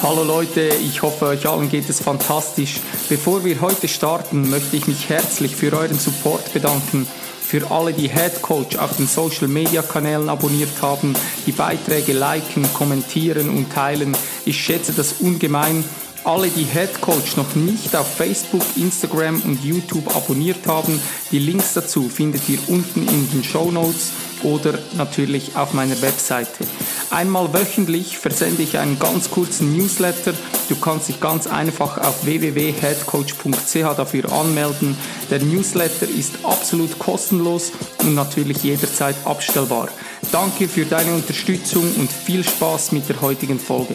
Hallo Leute, ich hoffe euch allen geht es fantastisch. Bevor wir heute starten, möchte ich mich herzlich für euren Support bedanken. Für alle, die Head Coach auf den Social Media Kanälen abonniert haben, die Beiträge liken, kommentieren und teilen. Ich schätze das ungemein. Alle, die Head Coach noch nicht auf Facebook, Instagram und YouTube abonniert haben, die Links dazu findet ihr unten in den Show Notes oder natürlich auf meiner Webseite. Einmal wöchentlich versende ich einen ganz kurzen Newsletter. Du kannst dich ganz einfach auf www.headcoach.ch dafür anmelden. Der Newsletter ist absolut kostenlos und natürlich jederzeit abstellbar. Danke für deine Unterstützung und viel Spaß mit der heutigen Folge.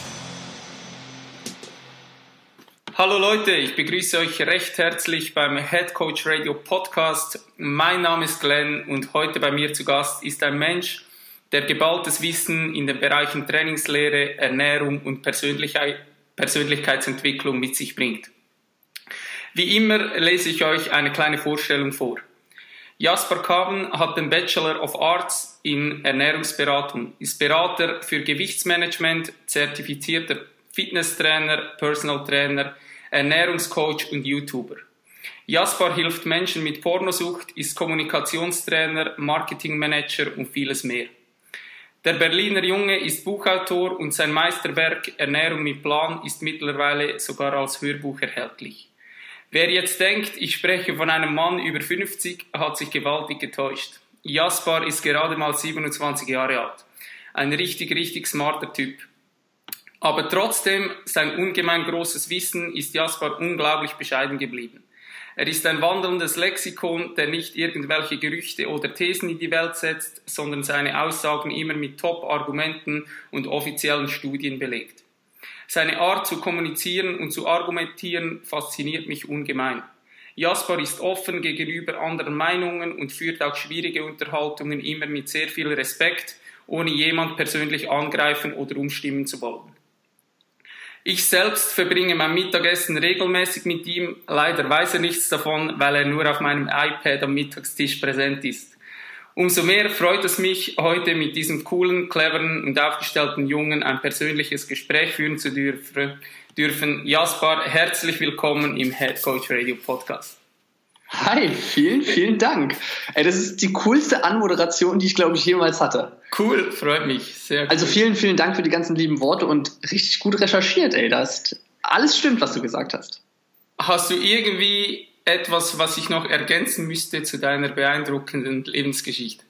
Hallo Leute, ich begrüße euch recht herzlich beim Head Coach Radio Podcast. Mein Name ist Glenn und heute bei mir zu Gast ist ein Mensch, der geballtes Wissen in den Bereichen Trainingslehre, Ernährung und Persönlichkeitsentwicklung mit sich bringt. Wie immer lese ich euch eine kleine Vorstellung vor. Jasper Kaven hat den Bachelor of Arts in Ernährungsberatung, ist Berater für Gewichtsmanagement, zertifizierter Fitnesstrainer, Personal Trainer, Ernährungscoach und YouTuber. Jasper hilft Menschen mit Pornosucht, ist Kommunikationstrainer, Marketingmanager und vieles mehr. Der Berliner Junge ist Buchautor und sein Meisterwerk Ernährung mit Plan ist mittlerweile sogar als Hörbuch erhältlich. Wer jetzt denkt, ich spreche von einem Mann über 50, hat sich gewaltig getäuscht. Jasper ist gerade mal 27 Jahre alt. Ein richtig, richtig smarter Typ. Aber trotzdem, sein ungemein großes Wissen ist Jasper unglaublich bescheiden geblieben. Er ist ein wandelndes Lexikon, der nicht irgendwelche Gerüchte oder Thesen in die Welt setzt, sondern seine Aussagen immer mit Top-Argumenten und offiziellen Studien belegt. Seine Art zu kommunizieren und zu argumentieren fasziniert mich ungemein. Jasper ist offen gegenüber anderen Meinungen und führt auch schwierige Unterhaltungen immer mit sehr viel Respekt, ohne jemand persönlich angreifen oder umstimmen zu wollen. Ich selbst verbringe mein Mittagessen regelmäßig mit ihm. Leider weiß er nichts davon, weil er nur auf meinem iPad am Mittagstisch präsent ist. Umso mehr freut es mich, heute mit diesem coolen, cleveren und aufgestellten Jungen ein persönliches Gespräch führen zu dürfen. Jaspar, herzlich willkommen im Head Coach Radio Podcast. Hi, vielen, vielen Dank. Ey, das ist die coolste Anmoderation, die ich, glaube ich, jemals hatte. Cool, freut mich. Sehr also cool. Also vielen, vielen Dank für die ganzen lieben Worte und richtig gut recherchiert, ey. Das alles stimmt, was du gesagt hast. Hast du irgendwie etwas, was ich noch ergänzen müsste zu deiner beeindruckenden Lebensgeschichte?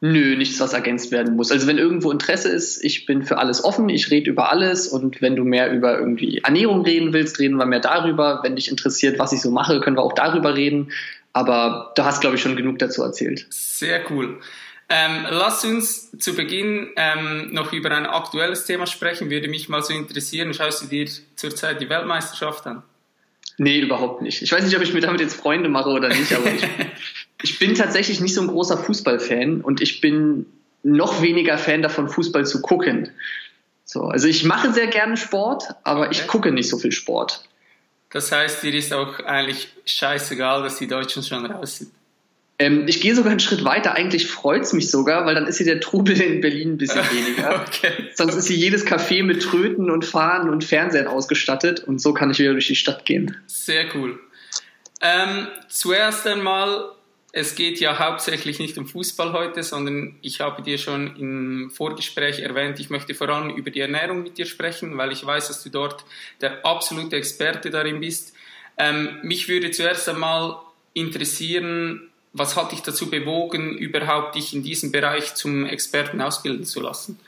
Nö, nichts, was ergänzt werden muss. Also wenn irgendwo Interesse ist, ich bin für alles offen, ich rede über alles und wenn du mehr über irgendwie Ernährung reden willst, reden wir mehr darüber. Wenn dich interessiert, was ich so mache, können wir auch darüber reden. Aber du hast, glaube ich, schon genug dazu erzählt. Sehr cool. Ähm, lass uns zu Beginn ähm, noch über ein aktuelles Thema sprechen. Würde mich mal so interessieren. Schaust du dir zurzeit die Weltmeisterschaft an? Nee, überhaupt nicht. Ich weiß nicht, ob ich mir damit jetzt Freunde mache oder nicht, aber ich, ich bin tatsächlich nicht so ein großer Fußballfan und ich bin noch weniger Fan davon, Fußball zu gucken. So, also ich mache sehr gerne Sport, aber okay. ich gucke nicht so viel Sport. Das heißt, dir ist auch eigentlich scheißegal, dass die Deutschen schon raus sind. Ähm, ich gehe sogar einen Schritt weiter. Eigentlich freut es mich sogar, weil dann ist hier der Trubel in Berlin ein bisschen weniger. okay. Sonst ist hier jedes Café mit Tröten und Fahnen und Fernsehen ausgestattet und so kann ich wieder durch die Stadt gehen. Sehr cool. Ähm, zuerst einmal, es geht ja hauptsächlich nicht um Fußball heute, sondern ich habe dir schon im Vorgespräch erwähnt, ich möchte vor allem über die Ernährung mit dir sprechen, weil ich weiß, dass du dort der absolute Experte darin bist. Ähm, mich würde zuerst einmal interessieren, was hat dich dazu bewogen, überhaupt dich in diesem Bereich zum Experten ausbilden zu lassen?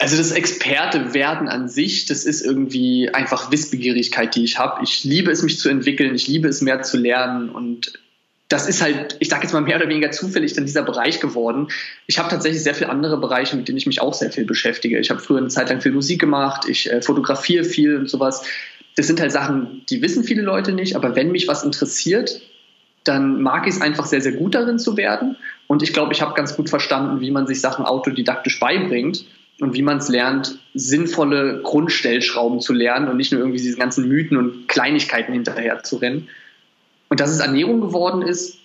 Also das Experte werden an sich, das ist irgendwie einfach Wissbegierigkeit, die ich habe. Ich liebe es, mich zu entwickeln, ich liebe es, mehr zu lernen und das ist halt, ich sage jetzt mal mehr oder weniger zufällig dann dieser Bereich geworden. Ich habe tatsächlich sehr viele andere Bereiche, mit denen ich mich auch sehr viel beschäftige. Ich habe früher eine Zeit lang viel Musik gemacht, ich äh, fotografiere viel und sowas. Das sind halt Sachen, die wissen viele Leute nicht, aber wenn mich was interessiert, dann mag ich es einfach sehr, sehr gut darin zu werden. Und ich glaube, ich habe ganz gut verstanden, wie man sich Sachen autodidaktisch beibringt und wie man es lernt, sinnvolle Grundstellschrauben zu lernen und nicht nur irgendwie diese ganzen Mythen und Kleinigkeiten hinterher zu rennen. Und dass es Ernährung geworden ist,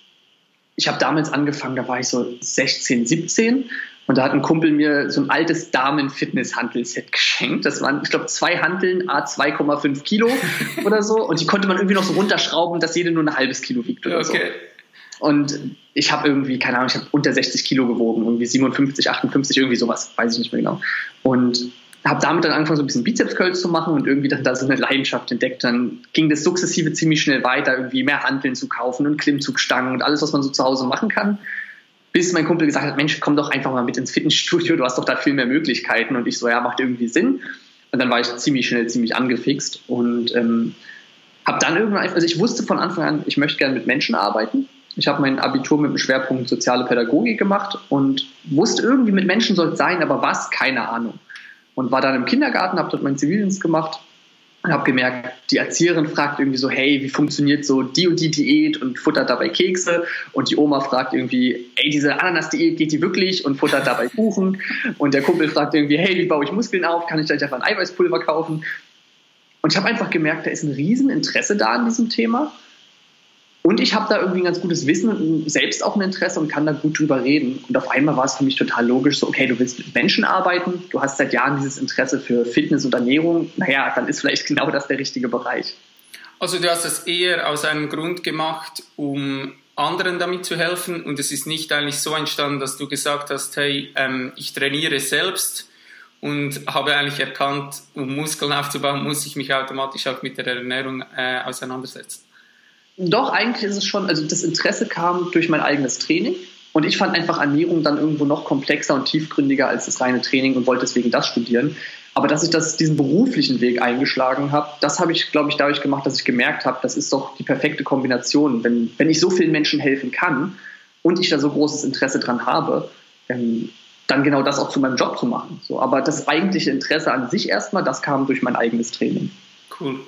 ich habe damals angefangen, da war ich so 16, 17 und da hat ein Kumpel mir so ein altes Damen-Fitness-Hantelset geschenkt. Das waren, ich glaube, zwei Hanteln, a 2,5 Kilo oder so. Und die konnte man irgendwie noch so runterschrauben, dass jede nur ein halbes Kilo wiegt oder okay. so. Und ich habe irgendwie, keine Ahnung, ich habe unter 60 Kilo gewogen, irgendwie 57, 58, irgendwie sowas, weiß ich nicht mehr genau. Und habe damit dann angefangen, so ein bisschen Bizeps-Curls zu machen und irgendwie dann da so eine Leidenschaft entdeckt. Dann ging das sukzessive ziemlich schnell weiter, irgendwie mehr Hanteln zu kaufen und Klimmzugstangen und alles, was man so zu Hause machen kann. Bis mein Kumpel gesagt hat, Mensch, komm doch einfach mal mit ins Fitnessstudio, du hast doch da viel mehr Möglichkeiten. Und ich so, ja, macht irgendwie Sinn. Und dann war ich ziemlich schnell, ziemlich angefixt und ähm, habe dann irgendwann, also ich wusste von Anfang an, ich möchte gerne mit Menschen arbeiten. Ich habe mein Abitur mit dem Schwerpunkt soziale Pädagogik gemacht und wusste irgendwie, mit Menschen soll es sein, aber was, keine Ahnung. Und war dann im Kindergarten, habe dort meinen Zivildienst gemacht und habe gemerkt, die Erzieherin fragt irgendwie so, hey, wie funktioniert so die und die Diät und futtert dabei Kekse? Und die Oma fragt irgendwie, ey, diese Ananas-Diät geht die wirklich? Und futtert dabei Kuchen? Und der Kumpel fragt irgendwie, hey, wie baue ich Muskeln auf, kann ich da einfach ein Eiweißpulver kaufen? Und ich habe einfach gemerkt, da ist ein Rieseninteresse da an diesem Thema und ich habe da irgendwie ein ganz gutes Wissen und selbst auch ein Interesse und kann da gut drüber reden. Und auf einmal war es für mich total logisch, so, okay, du willst mit Menschen arbeiten, du hast seit Jahren dieses Interesse für Fitness und Ernährung, naja, dann ist vielleicht genau das der richtige Bereich. Also du hast es eher aus einem Grund gemacht, um anderen damit zu helfen und es ist nicht eigentlich so entstanden, dass du gesagt hast, hey, ähm, ich trainiere selbst und habe eigentlich erkannt, um Muskeln aufzubauen, muss ich mich automatisch auch mit der Ernährung äh, auseinandersetzen. Doch, eigentlich ist es schon, also das Interesse kam durch mein eigenes Training. Und ich fand einfach Ernährung dann irgendwo noch komplexer und tiefgründiger als das reine Training und wollte deswegen das studieren. Aber dass ich das, diesen beruflichen Weg eingeschlagen habe, das habe ich, glaube ich, dadurch gemacht, dass ich gemerkt habe, das ist doch die perfekte Kombination. Wenn, wenn ich so vielen Menschen helfen kann und ich da so großes Interesse dran habe, ähm, dann genau das auch zu meinem Job zu machen. So, aber das eigentliche Interesse an sich erstmal, das kam durch mein eigenes Training. Cool.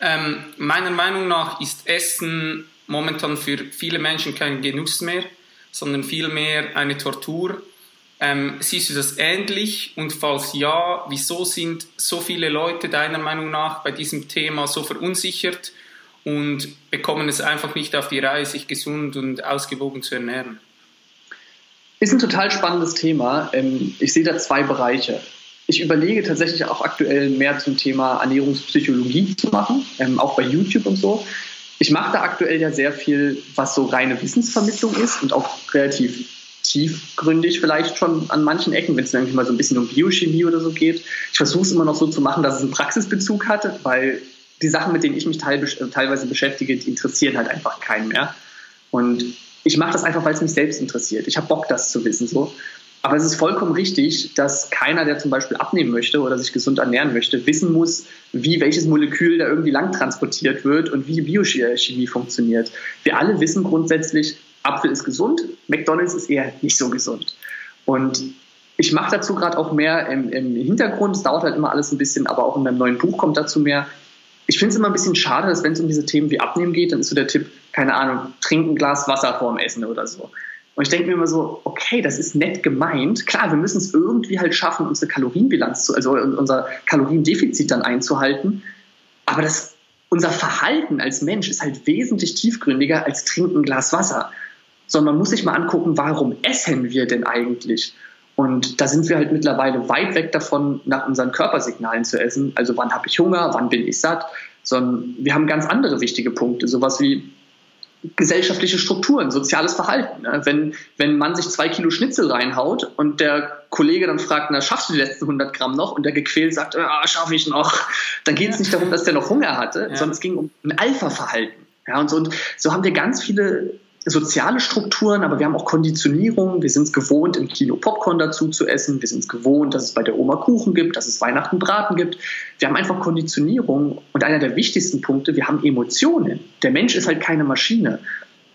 Ähm, meiner Meinung nach ist Essen momentan für viele Menschen kein Genuss mehr, sondern vielmehr eine Tortur. Ähm, siehst du das ähnlich? Und falls ja, wieso sind so viele Leute deiner Meinung nach bei diesem Thema so verunsichert und bekommen es einfach nicht auf die Reihe, sich gesund und ausgewogen zu ernähren? Ist ein total spannendes Thema. Ähm, ich sehe da zwei Bereiche ich überlege tatsächlich auch aktuell mehr zum Thema Ernährungspsychologie zu machen, ähm, auch bei YouTube und so. Ich mache da aktuell ja sehr viel, was so reine Wissensvermittlung ist und auch relativ tiefgründig vielleicht schon an manchen Ecken, wenn es irgendwie mal so ein bisschen um Biochemie oder so geht. Ich versuche es immer noch so zu machen, dass es einen Praxisbezug hat, weil die Sachen, mit denen ich mich teilweise beschäftige, die interessieren halt einfach keinen mehr. Und ich mache das einfach, weil es mich selbst interessiert. Ich habe Bock, das zu wissen. So. Aber es ist vollkommen richtig, dass keiner, der zum Beispiel abnehmen möchte oder sich gesund ernähren möchte, wissen muss, wie welches Molekül da irgendwie lang transportiert wird und wie Biochemie funktioniert. Wir alle wissen grundsätzlich, Apfel ist gesund, McDonald's ist eher nicht so gesund. Und ich mache dazu gerade auch mehr im, im Hintergrund. Es dauert halt immer alles ein bisschen, aber auch in meinem neuen Buch kommt dazu mehr. Ich finde es immer ein bisschen schade, dass wenn es um diese Themen wie Abnehmen geht, dann ist so der Tipp, keine Ahnung, trink ein Glas Wasser vorm Essen oder so. Und ich denke mir immer so, okay, das ist nett gemeint. Klar, wir müssen es irgendwie halt schaffen, unsere Kalorienbilanz, zu, also unser Kaloriendefizit dann einzuhalten. Aber das, unser Verhalten als Mensch ist halt wesentlich tiefgründiger als trinken ein Glas Wasser. Sondern man muss sich mal angucken, warum essen wir denn eigentlich? Und da sind wir halt mittlerweile weit weg davon, nach unseren Körpersignalen zu essen. Also wann habe ich Hunger, wann bin ich satt? Sondern wir haben ganz andere wichtige Punkte. Sowas wie, gesellschaftliche Strukturen, soziales Verhalten. Wenn, wenn man sich zwei Kilo Schnitzel reinhaut und der Kollege dann fragt, na, schaffst du die letzten 100 Gramm noch? Und der gequält sagt, ah, schaffe ich noch. Dann geht es nicht darum, dass der noch Hunger hatte, ja. sondern es ging um ein Alpha-Verhalten. Ja, und so, und so haben wir ganz viele soziale Strukturen, aber wir haben auch Konditionierung. Wir sind es gewohnt, im Kino Popcorn dazu zu essen. Wir sind es gewohnt, dass es bei der Oma Kuchen gibt, dass es Weihnachten Braten gibt. Wir haben einfach Konditionierung. Und einer der wichtigsten Punkte, wir haben Emotionen. Der Mensch ist halt keine Maschine.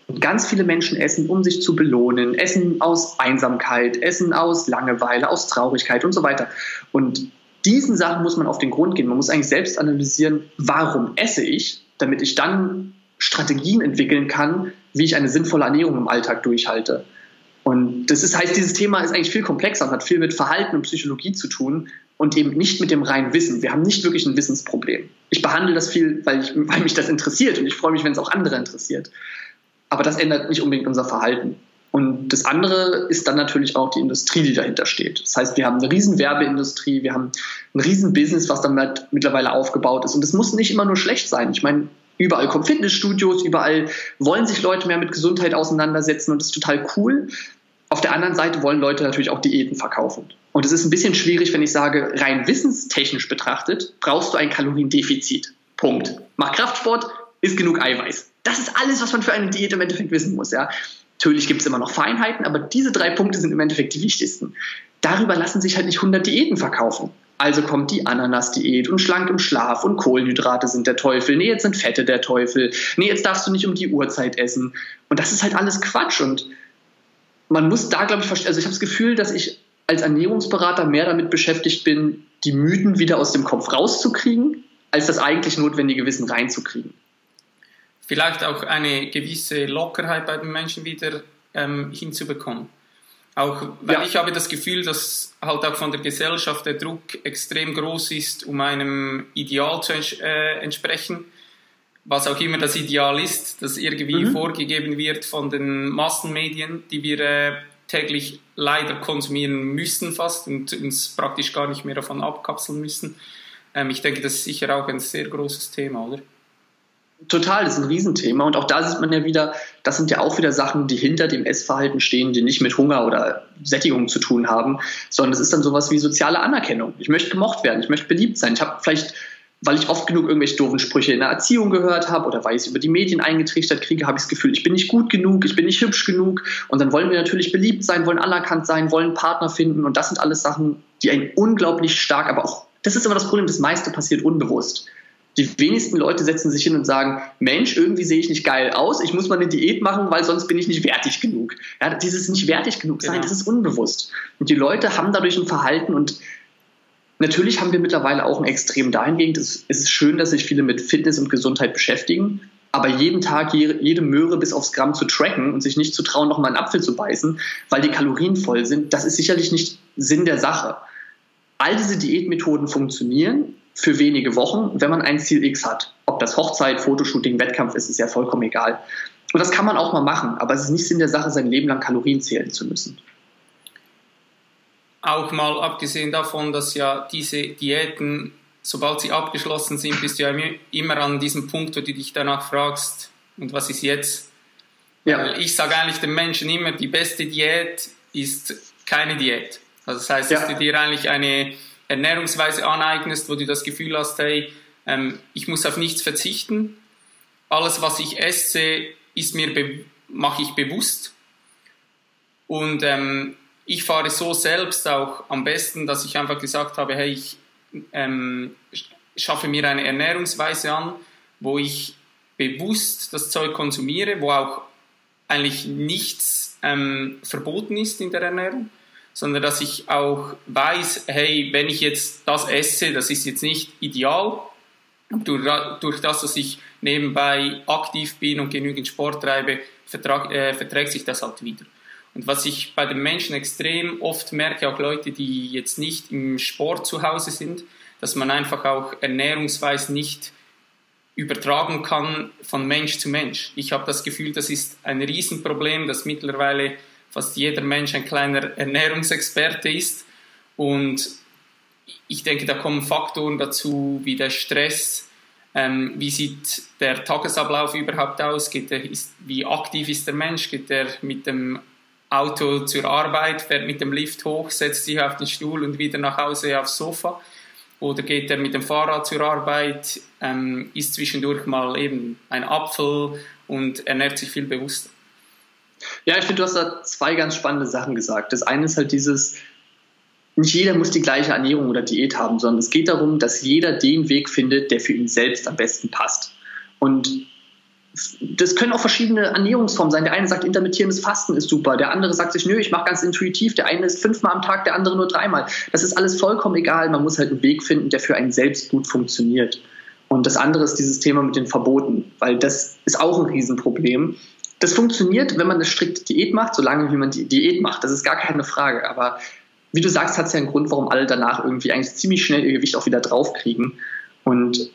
Und ganz viele Menschen essen, um sich zu belohnen, essen aus Einsamkeit, essen aus Langeweile, aus Traurigkeit und so weiter. Und diesen Sachen muss man auf den Grund gehen. Man muss eigentlich selbst analysieren, warum esse ich, damit ich dann Strategien entwickeln kann, wie ich eine sinnvolle Ernährung im Alltag durchhalte. Und das ist, heißt, dieses Thema ist eigentlich viel komplexer und hat viel mit Verhalten und Psychologie zu tun und eben nicht mit dem reinen Wissen. Wir haben nicht wirklich ein Wissensproblem. Ich behandle das viel, weil, ich, weil mich das interessiert und ich freue mich, wenn es auch andere interessiert. Aber das ändert nicht unbedingt unser Verhalten. Und das andere ist dann natürlich auch die Industrie, die dahinter steht. Das heißt, wir haben eine riesen Werbeindustrie, wir haben ein riesen Business, was dann mittlerweile aufgebaut ist. Und es muss nicht immer nur schlecht sein. Ich meine, überall kommen Fitnessstudios, überall wollen sich Leute mehr mit Gesundheit auseinandersetzen und das ist total cool. Auf der anderen Seite wollen Leute natürlich auch Diäten verkaufen. Und es ist ein bisschen schwierig, wenn ich sage, rein wissenstechnisch betrachtet, brauchst du ein Kaloriendefizit. Punkt. Mach Kraftsport, isst genug Eiweiß. Das ist alles, was man für eine Diät im Endeffekt wissen muss. Ja. Natürlich gibt es immer noch Feinheiten, aber diese drei Punkte sind im Endeffekt die wichtigsten. Darüber lassen sich halt nicht 100 Diäten verkaufen. Also kommt die Ananas-Diät und schlank im Schlaf und Kohlenhydrate sind der Teufel. Nee, jetzt sind Fette der Teufel. Nee, jetzt darfst du nicht um die Uhrzeit essen. Und das ist halt alles Quatsch. Und man muss da, glaube ich, also ich habe das Gefühl, dass ich als Ernährungsberater mehr damit beschäftigt bin, die Mythen wieder aus dem Kopf rauszukriegen, als das eigentlich notwendige Wissen reinzukriegen. Vielleicht auch eine gewisse Lockerheit bei den Menschen wieder ähm, hinzubekommen. Auch weil ja. ich habe das Gefühl, dass halt auch von der Gesellschaft der Druck extrem groß ist, um einem Ideal zu äh, entsprechen. Was auch immer das Ideal ist, das irgendwie mhm. vorgegeben wird von den Massenmedien, die wir äh, täglich leider konsumieren müssen fast und uns praktisch gar nicht mehr davon abkapseln müssen. Ähm, ich denke, das ist sicher auch ein sehr großes Thema, oder? Total, das ist ein Riesenthema. Und auch da sieht man ja wieder, das sind ja auch wieder Sachen, die hinter dem Essverhalten stehen, die nicht mit Hunger oder Sättigung zu tun haben, sondern es ist dann sowas wie soziale Anerkennung. Ich möchte gemocht werden, ich möchte beliebt sein. Ich habe vielleicht, weil ich oft genug irgendwelche doofen Sprüche in der Erziehung gehört habe oder weil ich es über die Medien eingetrichtert kriege, habe ich das Gefühl, ich bin nicht gut genug, ich bin nicht hübsch genug. Und dann wollen wir natürlich beliebt sein, wollen anerkannt sein, wollen Partner finden. Und das sind alles Sachen, die einen unglaublich stark, aber auch, das ist immer das Problem, das meiste passiert unbewusst. Die wenigsten Leute setzen sich hin und sagen, Mensch, irgendwie sehe ich nicht geil aus, ich muss mal eine Diät machen, weil sonst bin ich nicht wertig genug. Ja, dieses nicht wertig genug sein, genau. das ist unbewusst. Und die Leute haben dadurch ein Verhalten und natürlich haben wir mittlerweile auch ein Extrem dahingehend. Es ist schön, dass sich viele mit Fitness und Gesundheit beschäftigen, aber jeden Tag jede Möhre bis aufs Gramm zu tracken und sich nicht zu trauen, nochmal einen Apfel zu beißen, weil die Kalorien voll sind, das ist sicherlich nicht Sinn der Sache. All diese Diätmethoden funktionieren, für wenige Wochen, wenn man ein Ziel X hat. Ob das Hochzeit, Fotoshooting, Wettkampf ist, ist ja vollkommen egal. Und das kann man auch mal machen, aber es ist nicht Sinn der Sache, sein Leben lang Kalorien zählen zu müssen. Auch mal abgesehen davon, dass ja diese Diäten, sobald sie abgeschlossen sind, bist du ja immer an diesem Punkt, wo du dich danach fragst, und was ist jetzt? Ja. Ich sage eigentlich den Menschen immer, die beste Diät ist keine Diät. Also das heißt, dass ja. du dir eigentlich eine Ernährungsweise aneignest, wo du das Gefühl hast, hey, ähm, ich muss auf nichts verzichten. Alles, was ich esse, ist mir mache ich bewusst. Und ähm, ich fahre so selbst auch am besten, dass ich einfach gesagt habe, hey, ich ähm, schaffe mir eine Ernährungsweise an, wo ich bewusst das Zeug konsumiere, wo auch eigentlich nichts ähm, verboten ist in der Ernährung sondern dass ich auch weiß, hey, wenn ich jetzt das esse, das ist jetzt nicht ideal. Durch, durch das, dass ich nebenbei aktiv bin und genügend Sport treibe, vertrag, äh, verträgt sich das halt wieder. Und was ich bei den Menschen extrem oft merke, auch Leute, die jetzt nicht im Sport zu Hause sind, dass man einfach auch ernährungsweise nicht übertragen kann von Mensch zu Mensch. Ich habe das Gefühl, das ist ein Riesenproblem, das mittlerweile fast jeder Mensch ein kleiner Ernährungsexperte ist. Und ich denke, da kommen Faktoren dazu wie der Stress, ähm, wie sieht der Tagesablauf überhaupt aus, geht der, ist, wie aktiv ist der Mensch, geht er mit dem Auto zur Arbeit, fährt mit dem Lift hoch, setzt sich auf den Stuhl und wieder nach Hause aufs Sofa. Oder geht er mit dem Fahrrad zur Arbeit, ähm, isst zwischendurch mal eben ein Apfel und ernährt sich viel bewusster? Ja, ich finde, du hast da zwei ganz spannende Sachen gesagt. Das eine ist halt dieses, nicht jeder muss die gleiche Ernährung oder Diät haben, sondern es geht darum, dass jeder den Weg findet, der für ihn selbst am besten passt. Und das können auch verschiedene Ernährungsformen sein. Der eine sagt, intermittierendes Fasten ist super. Der andere sagt sich, nö, ich mache ganz intuitiv. Der eine ist fünfmal am Tag, der andere nur dreimal. Das ist alles vollkommen egal. Man muss halt einen Weg finden, der für einen selbst gut funktioniert. Und das andere ist dieses Thema mit den Verboten, weil das ist auch ein Riesenproblem. Das funktioniert, wenn man eine strikte Diät macht, solange wie man die Diät macht. Das ist gar keine Frage. Aber wie du sagst, hat es ja einen Grund, warum alle danach irgendwie eigentlich ziemlich schnell ihr Gewicht auch wieder draufkriegen. Und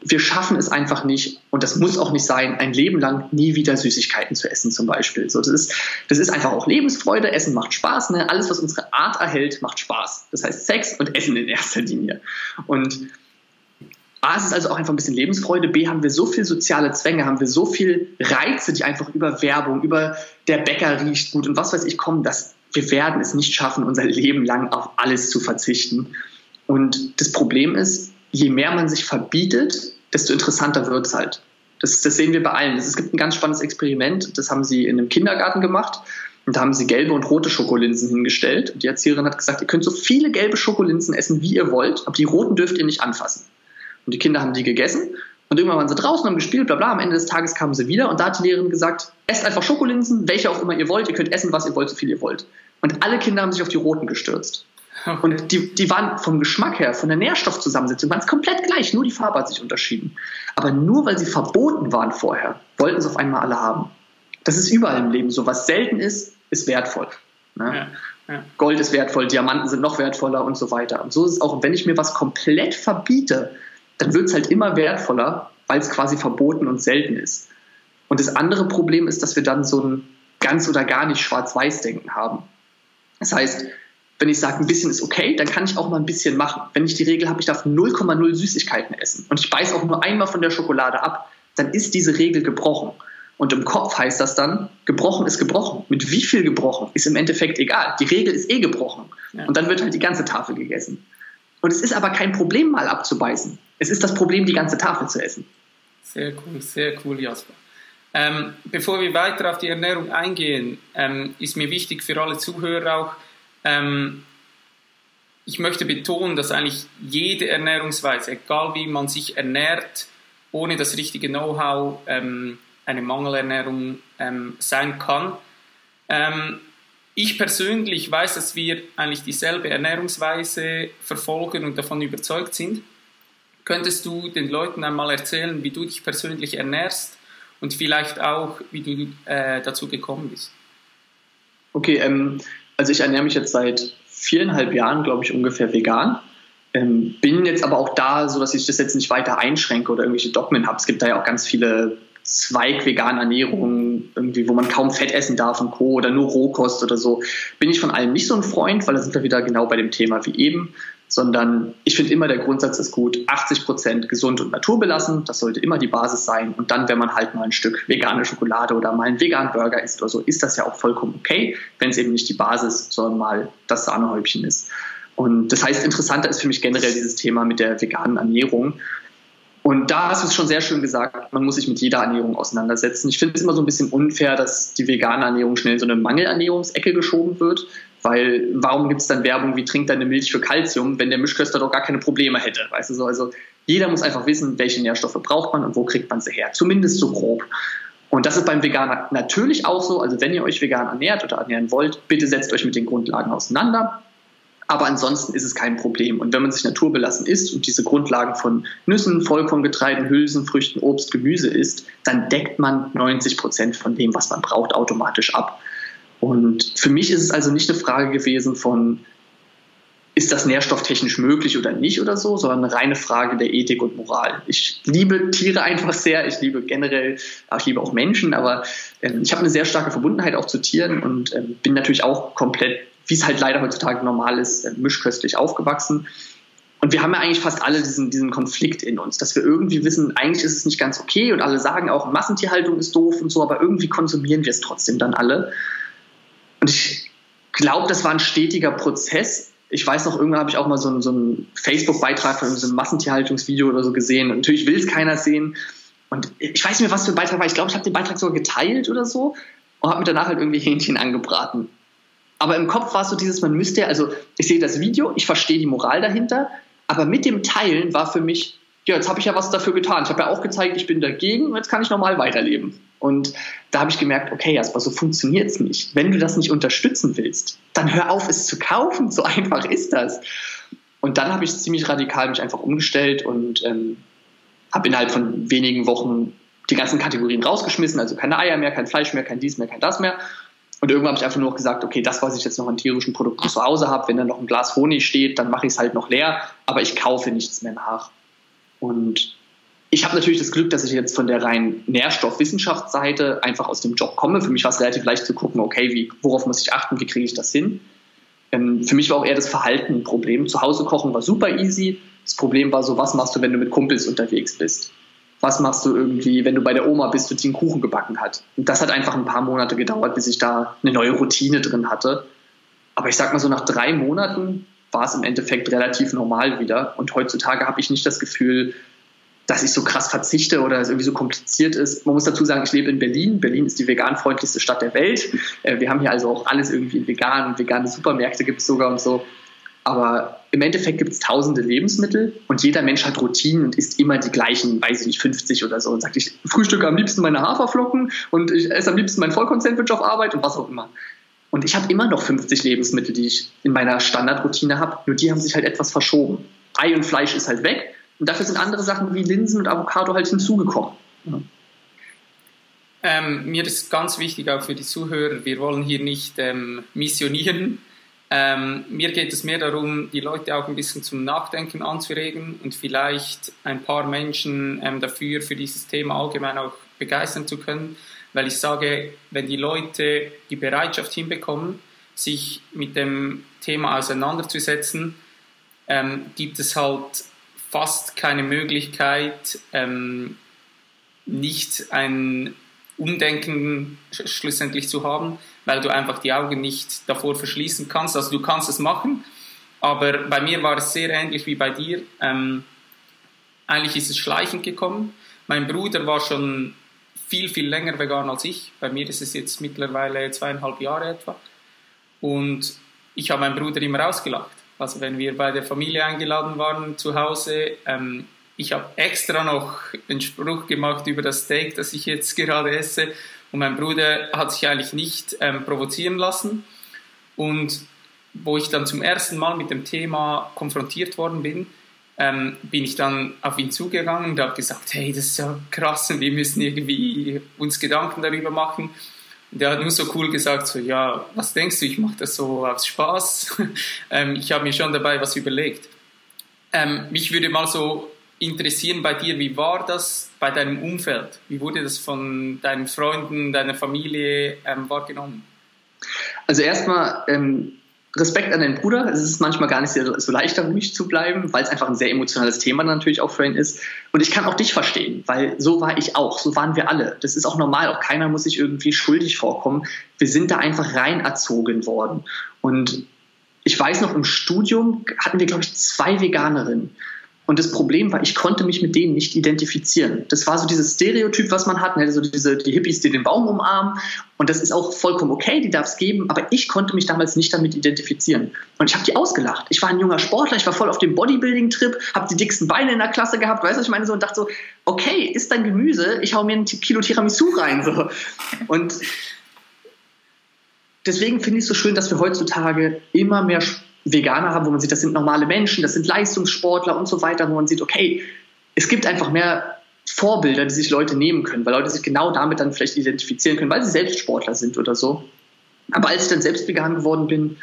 wir schaffen es einfach nicht, und das muss auch nicht sein, ein Leben lang nie wieder Süßigkeiten zu essen zum Beispiel. So, das, ist, das ist einfach auch Lebensfreude, Essen macht Spaß, ne? alles, was unsere Art erhält, macht Spaß. Das heißt Sex und Essen in erster Linie. Und A, es ist also auch einfach ein bisschen Lebensfreude. B, haben wir so viel soziale Zwänge, haben wir so viel Reize, die einfach über Werbung, über der Bäcker riecht gut und was weiß ich kommen, dass wir werden es nicht schaffen, unser Leben lang auf alles zu verzichten. Und das Problem ist, je mehr man sich verbietet, desto interessanter wird es halt. Das, das, sehen wir bei allen. Es gibt ein ganz spannendes Experiment, das haben sie in einem Kindergarten gemacht. Und da haben sie gelbe und rote Schokolinsen hingestellt. Und die Erzieherin hat gesagt, ihr könnt so viele gelbe Schokolinsen essen, wie ihr wollt, aber die roten dürft ihr nicht anfassen. Und die Kinder haben die gegessen. Und irgendwann waren sie draußen, haben gespielt, bla bla. Am Ende des Tages kamen sie wieder und da hat die Lehrerin gesagt, esst einfach Schokolinsen, welche auch immer ihr wollt. Ihr könnt essen, was ihr wollt, so viel ihr wollt. Und alle Kinder haben sich auf die roten gestürzt. Und die, die waren vom Geschmack her, von der Nährstoffzusammensetzung, waren es komplett gleich, nur die Farbe hat sich unterschieden. Aber nur weil sie verboten waren vorher, wollten es auf einmal alle haben. Das ist überall im Leben so. Was selten ist, ist wertvoll. Ne? Ja, ja. Gold ist wertvoll, Diamanten sind noch wertvoller und so weiter. Und so ist es auch, wenn ich mir was komplett verbiete, dann wird es halt immer wertvoller, weil es quasi verboten und selten ist. Und das andere Problem ist, dass wir dann so ein ganz oder gar nicht Schwarz-Weiß-Denken haben. Das heißt, wenn ich sage, ein bisschen ist okay, dann kann ich auch mal ein bisschen machen. Wenn ich die Regel habe, ich darf 0,0 Süßigkeiten essen und ich beiße auch nur einmal von der Schokolade ab, dann ist diese Regel gebrochen. Und im Kopf heißt das dann, gebrochen ist gebrochen. Mit wie viel gebrochen ist im Endeffekt egal. Die Regel ist eh gebrochen. Ja. Und dann wird halt die ganze Tafel gegessen. Und es ist aber kein Problem, mal abzubeißen. Es ist das Problem, die ganze Tafel zu essen. Sehr cool, sehr cool, Jasper. Ähm, bevor wir weiter auf die Ernährung eingehen, ähm, ist mir wichtig für alle Zuhörer auch, ähm, ich möchte betonen, dass eigentlich jede Ernährungsweise, egal wie man sich ernährt, ohne das richtige Know-how ähm, eine Mangelernährung ähm, sein kann. Ähm, ich persönlich weiß, dass wir eigentlich dieselbe Ernährungsweise verfolgen und davon überzeugt sind. Könntest du den Leuten einmal erzählen, wie du dich persönlich ernährst und vielleicht auch, wie du äh, dazu gekommen bist? Okay, ähm, also ich ernähre mich jetzt seit viereinhalb Jahren, glaube ich, ungefähr vegan. Ähm, bin jetzt aber auch da, so dass ich das jetzt nicht weiter einschränke oder irgendwelche Dogmen habe. Es gibt da ja auch ganz viele Zweig-vegane Ernährung, irgendwie, wo man kaum Fett essen darf und Co. oder nur Rohkost oder so, bin ich von allem nicht so ein Freund, weil da sind wir wieder genau bei dem Thema wie eben, sondern ich finde immer, der Grundsatz ist gut, 80 Prozent gesund und naturbelassen, das sollte immer die Basis sein und dann, wenn man halt mal ein Stück vegane Schokolade oder mal einen veganen Burger isst oder so, ist das ja auch vollkommen okay, wenn es eben nicht die Basis, sondern mal das Sahnehäubchen ist. Und das heißt, interessanter ist für mich generell dieses Thema mit der veganen Ernährung. Und da hast du es schon sehr schön gesagt, man muss sich mit jeder Ernährung auseinandersetzen. Ich finde es immer so ein bisschen unfair, dass die vegane Ernährung schnell in so eine Mangelernährungsecke geschoben wird, weil warum gibt es dann Werbung wie trink deine Milch für Kalzium, wenn der Mischköster doch gar keine Probleme hätte, weißt du so? Also jeder muss einfach wissen, welche Nährstoffe braucht man und wo kriegt man sie her, zumindest so grob. Und das ist beim Veganer natürlich auch so. Also wenn ihr euch vegan ernährt oder ernähren wollt, bitte setzt euch mit den Grundlagen auseinander. Aber ansonsten ist es kein Problem. Und wenn man sich naturbelassen isst und diese Grundlagen von Nüssen, Vollkorngetreiden, Hülsenfrüchten, Obst, Gemüse isst, dann deckt man 90 Prozent von dem, was man braucht, automatisch ab. Und für mich ist es also nicht eine Frage gewesen von, ist das nährstofftechnisch möglich oder nicht oder so, sondern eine reine Frage der Ethik und Moral. Ich liebe Tiere einfach sehr, ich liebe generell, ich liebe auch Menschen, aber ähm, ich habe eine sehr starke Verbundenheit auch zu Tieren und ähm, bin natürlich auch komplett wie es halt leider heutzutage normal ist, äh, mischköstlich aufgewachsen. Und wir haben ja eigentlich fast alle diesen, diesen Konflikt in uns, dass wir irgendwie wissen, eigentlich ist es nicht ganz okay und alle sagen auch, Massentierhaltung ist doof und so, aber irgendwie konsumieren wir es trotzdem dann alle. Und ich glaube, das war ein stetiger Prozess, ich weiß noch, irgendwann habe ich auch mal so, so einen Facebook-Beitrag von so einem Massentierhaltungsvideo oder so gesehen. Und natürlich will es keiner sehen. Und ich weiß nicht mehr, was für ein Beitrag war. Ich glaube, ich habe den Beitrag sogar geteilt oder so und habe mir danach halt irgendwie Hähnchen angebraten. Aber im Kopf war es so dieses, man müsste, also ich sehe das Video, ich verstehe die Moral dahinter, aber mit dem Teilen war für mich, ja, jetzt habe ich ja was dafür getan. Ich habe ja auch gezeigt, ich bin dagegen und jetzt kann ich normal weiterleben. Und da habe ich gemerkt, okay, Jasper, so funktioniert es nicht. Wenn du das nicht unterstützen willst, dann hör auf, es zu kaufen. So einfach ist das. Und dann habe ich ziemlich radikal mich einfach umgestellt und ähm, habe innerhalb von wenigen Wochen die ganzen Kategorien rausgeschmissen, also keine Eier mehr, kein Fleisch mehr, kein dies mehr, kein das mehr. Und irgendwann habe ich einfach nur noch gesagt, okay, das, was ich jetzt noch an tierischen Produkten zu Hause habe, wenn da noch ein Glas Honig steht, dann mache ich es halt noch leer, aber ich kaufe nichts mehr nach. Und ich habe natürlich das Glück, dass ich jetzt von der rein Nährstoffwissenschaftsseite einfach aus dem Job komme. Für mich war es relativ leicht zu gucken, okay, wie, worauf muss ich achten, wie kriege ich das hin? Ähm, für mich war auch eher das Verhalten ein Problem. Zu Hause kochen war super easy. Das Problem war so, was machst du, wenn du mit Kumpels unterwegs bist? Was machst du irgendwie, wenn du bei der Oma bist die einen Kuchen gebacken hat? Und das hat einfach ein paar Monate gedauert, bis ich da eine neue Routine drin hatte. Aber ich sag mal so, nach drei Monaten war es im Endeffekt relativ normal wieder. Und heutzutage habe ich nicht das Gefühl, dass ich so krass verzichte oder es irgendwie so kompliziert ist. Man muss dazu sagen, ich lebe in Berlin. Berlin ist die veganfreundlichste Stadt der Welt. Äh, wir haben hier also auch alles irgendwie vegan und vegane Supermärkte gibt es sogar und so. Aber im Endeffekt gibt es tausende Lebensmittel und jeder Mensch hat Routinen und isst immer die gleichen, weiß ich nicht, 50 oder so und sagt, ich frühstücke am liebsten meine Haferflocken und ich esse am liebsten mein Vollkorn-Sandwich auf Arbeit und was auch immer. Und ich habe immer noch 50 Lebensmittel, die ich in meiner Standardroutine habe, nur die haben sich halt etwas verschoben. Ei und Fleisch ist halt weg und dafür sind andere Sachen wie Linsen und Avocado halt hinzugekommen. Ähm, mir ist ganz wichtig auch für die Zuhörer, wir wollen hier nicht ähm, missionieren. Ähm, mir geht es mehr darum, die Leute auch ein bisschen zum Nachdenken anzuregen und vielleicht ein paar Menschen ähm, dafür, für dieses Thema allgemein auch begeistern zu können. Weil ich sage, wenn die Leute die Bereitschaft hinbekommen, sich mit dem Thema auseinanderzusetzen, ähm, gibt es halt fast keine Möglichkeit, ähm, nicht ein Umdenken schlussendlich zu haben, weil du einfach die Augen nicht davor verschließen kannst. Also du kannst es machen, aber bei mir war es sehr ähnlich wie bei dir. Ähm, eigentlich ist es schleichend gekommen. Mein Bruder war schon viel, viel länger vegan als ich. Bei mir ist es jetzt mittlerweile zweieinhalb Jahre etwa. Und ich habe meinen Bruder immer ausgelacht. Also wenn wir bei der Familie eingeladen waren zu Hause, ähm, ich habe extra noch einen Spruch gemacht über das Steak, das ich jetzt gerade esse. Und mein Bruder hat sich eigentlich nicht ähm, provozieren lassen. Und wo ich dann zum ersten Mal mit dem Thema konfrontiert worden bin, ähm, bin ich dann auf ihn zugegangen und habe gesagt, hey, das ist ja krass und wir müssen irgendwie uns Gedanken darüber machen der hat nur so cool gesagt, so, ja, was denkst du, ich mache das so aus Spaß. ähm, ich habe mir schon dabei was überlegt. Ähm, mich würde mal so interessieren bei dir, wie war das bei deinem Umfeld? Wie wurde das von deinen Freunden, deiner Familie ähm, wahrgenommen? Also erstmal, ähm, Respekt an deinen Bruder. Es ist manchmal gar nicht so, leicht, da ruhig zu bleiben, weil es einfach ein sehr emotionales Thema natürlich auch für ihn ist. Und ich kann auch dich verstehen, weil so war ich auch, so waren wir alle. Das ist auch normal, auch keiner muss sich irgendwie schuldig vorkommen. Wir sind da einfach rein erzogen worden. Und ich weiß noch, im Studium hatten wir, glaube ich, zwei Veganerinnen. Und das Problem war, ich konnte mich mit denen nicht identifizieren. Das war so dieses Stereotyp, was man hat, ne? so diese, die Hippies, die den Baum umarmen. Und das ist auch vollkommen okay, die darf es geben, aber ich konnte mich damals nicht damit identifizieren. Und ich habe die ausgelacht. Ich war ein junger Sportler, ich war voll auf dem Bodybuilding-Trip, habe die dicksten Beine in der Klasse gehabt, weißt du, ich meine? So, und dachte so, okay, ist dein Gemüse, ich hau mir ein Kilo Tiramisu rein. So. Und deswegen finde ich es so schön, dass wir heutzutage immer mehr Veganer haben, wo man sieht, das sind normale Menschen, das sind Leistungssportler und so weiter, wo man sieht, okay, es gibt einfach mehr Vorbilder, die sich Leute nehmen können, weil Leute sich genau damit dann vielleicht identifizieren können, weil sie selbst Sportler sind oder so. Aber als ich dann selbst vegan geworden bin,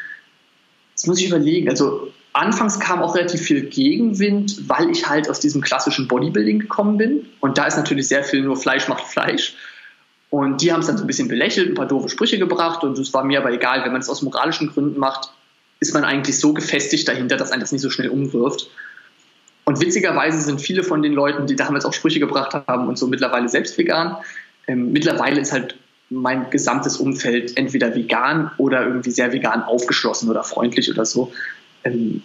das muss ich überlegen. Also anfangs kam auch relativ viel Gegenwind, weil ich halt aus diesem klassischen Bodybuilding gekommen bin. Und da ist natürlich sehr viel nur Fleisch macht Fleisch. Und die haben es dann so ein bisschen belächelt, ein paar doofe Sprüche gebracht. Und es war mir aber egal, wenn man es aus moralischen Gründen macht, ist man eigentlich so gefestigt dahinter, dass einen das nicht so schnell umwirft. Und witzigerweise sind viele von den Leuten, die damals auch Sprüche gebracht haben und so mittlerweile selbst vegan. Ähm, mittlerweile ist halt mein gesamtes Umfeld entweder vegan oder irgendwie sehr vegan aufgeschlossen oder freundlich oder so. Ähm,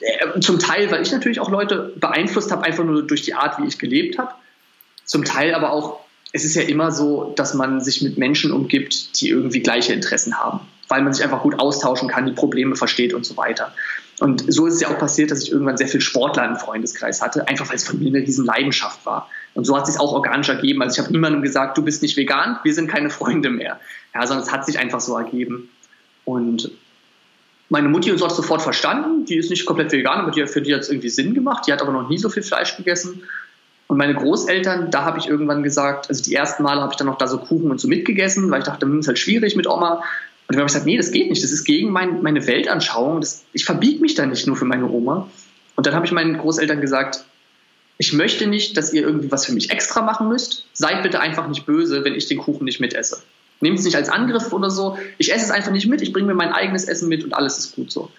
äh, zum Teil, weil ich natürlich auch Leute beeinflusst habe, einfach nur durch die Art, wie ich gelebt habe. Zum Teil aber auch, es ist ja immer so, dass man sich mit Menschen umgibt, die irgendwie gleiche Interessen haben, weil man sich einfach gut austauschen kann, die Probleme versteht und so weiter. Und so ist es ja auch passiert, dass ich irgendwann sehr viel Sportler im Freundeskreis hatte, einfach weil es von mir eine riesen Leidenschaft war. Und so hat es sich auch organisch ergeben. Also ich habe niemandem gesagt, du bist nicht vegan, wir sind keine Freunde mehr. Ja, sondern es hat sich einfach so ergeben. Und meine Mutti und so hat sofort verstanden, die ist nicht komplett vegan, aber die, für die hat es irgendwie Sinn gemacht. Die hat aber noch nie so viel Fleisch gegessen. Und meine Großeltern, da habe ich irgendwann gesagt, also die ersten Male habe ich dann noch da so Kuchen und so mitgegessen, weil ich dachte, hm, ist halt schwierig mit Oma. Und dann habe ich gesagt, nee, das geht nicht, das ist gegen mein, meine Weltanschauung, das, ich verbiege mich da nicht nur für meine Oma. Und dann habe ich meinen Großeltern gesagt, ich möchte nicht, dass ihr irgendwie was für mich extra machen müsst. Seid bitte einfach nicht böse, wenn ich den Kuchen nicht mitesse. Nehmt es nicht als Angriff oder so. Ich esse es einfach nicht mit, ich bringe mir mein eigenes Essen mit und alles ist gut so.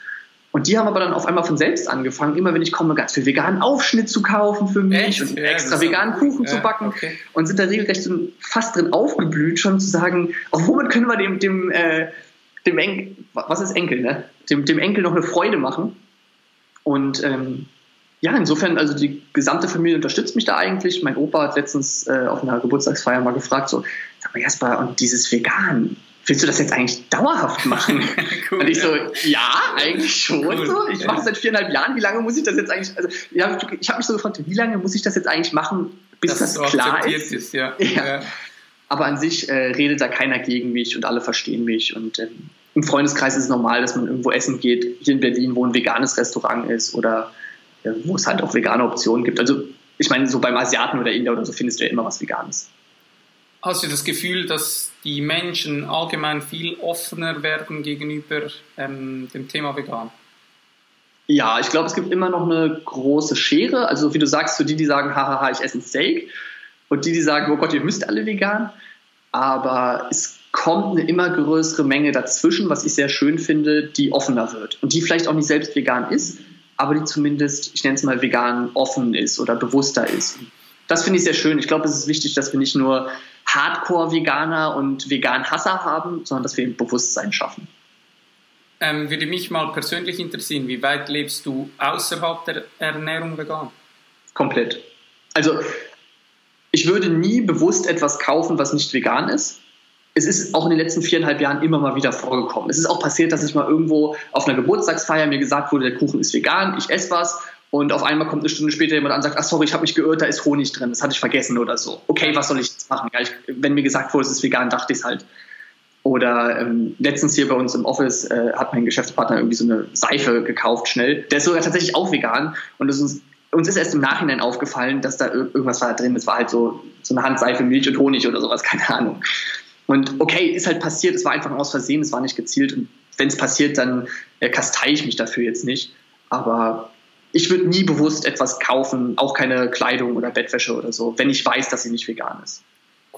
Und die haben aber dann auf einmal von selbst angefangen, immer wenn ich komme, ganz viel veganen Aufschnitt zu kaufen für mich Echt? und extra ja, veganen Kuchen ja, zu backen okay. und sind da regelrecht so fast drin aufgeblüht, schon zu sagen, auch womit können wir dem, dem, äh, dem Enkel, was ist Enkel, ne? Dem, dem Enkel noch eine Freude machen. Und ähm, ja, insofern, also die gesamte Familie unterstützt mich da eigentlich. Mein Opa hat letztens äh, auf einer Geburtstagsfeier mal gefragt, so, sag mal Jasper, und dieses Vegan, willst du das jetzt eigentlich dauerhaft machen? cool, und ich so, ja, eigentlich schon cool, so. Ich ja. mache es seit viereinhalb Jahren, wie lange muss ich das jetzt eigentlich, also ja, ich habe mich so gefragt, wie lange muss ich das jetzt eigentlich machen, bis das, das klar ist? ist ja. ja. Aber an sich äh, redet da keiner gegen mich und alle verstehen mich und ähm, im Freundeskreis ist es normal, dass man irgendwo essen geht, hier in Berlin, wo ein veganes Restaurant ist oder wo es halt auch vegane Optionen gibt. Also ich meine, so beim Asiaten oder Inder oder so findest du ja immer was Veganes. Hast du das Gefühl, dass die Menschen allgemein viel offener werden gegenüber ähm, dem Thema vegan? Ja, ich glaube, es gibt immer noch eine große Schere. Also wie du sagst, so die, die sagen, hahaha, ich esse ein Steak und die, die sagen, oh Gott, ihr müsst alle vegan. Aber es kommt eine immer größere Menge dazwischen, was ich sehr schön finde, die offener wird und die vielleicht auch nicht selbst vegan ist, aber die zumindest, ich nenne es mal vegan offen ist oder bewusster ist. Das finde ich sehr schön. Ich glaube, es ist wichtig, dass wir nicht nur Hardcore-Veganer und Vegan-Hasser haben, sondern dass wir ein Bewusstsein schaffen. Ähm, würde mich mal persönlich interessieren, wie weit lebst du außerhalb der Ernährung vegan? Komplett. Also ich würde nie bewusst etwas kaufen, was nicht vegan ist es ist auch in den letzten viereinhalb Jahren immer mal wieder vorgekommen. Es ist auch passiert, dass ich mal irgendwo auf einer Geburtstagsfeier mir gesagt wurde, der Kuchen ist vegan, ich esse was und auf einmal kommt eine Stunde später jemand an und sagt, ach sorry, ich habe mich geirrt, da ist Honig drin, das hatte ich vergessen oder so. Okay, was soll ich jetzt machen? Ja, ich, wenn mir gesagt wurde, es ist vegan, dachte ich es halt. Oder ähm, letztens hier bei uns im Office äh, hat mein Geschäftspartner irgendwie so eine Seife gekauft, schnell. Der ist sogar tatsächlich auch vegan und es ist uns ist erst im Nachhinein aufgefallen, dass da irgendwas war da drin. Das war halt so, so eine Handseife, Milch und Honig oder sowas, keine Ahnung. Und okay, ist halt passiert, es war einfach aus Versehen, es war nicht gezielt. Und wenn es passiert, dann äh, kastei ich mich dafür jetzt nicht. Aber ich würde nie bewusst etwas kaufen, auch keine Kleidung oder Bettwäsche oder so, wenn ich weiß, dass sie nicht vegan ist.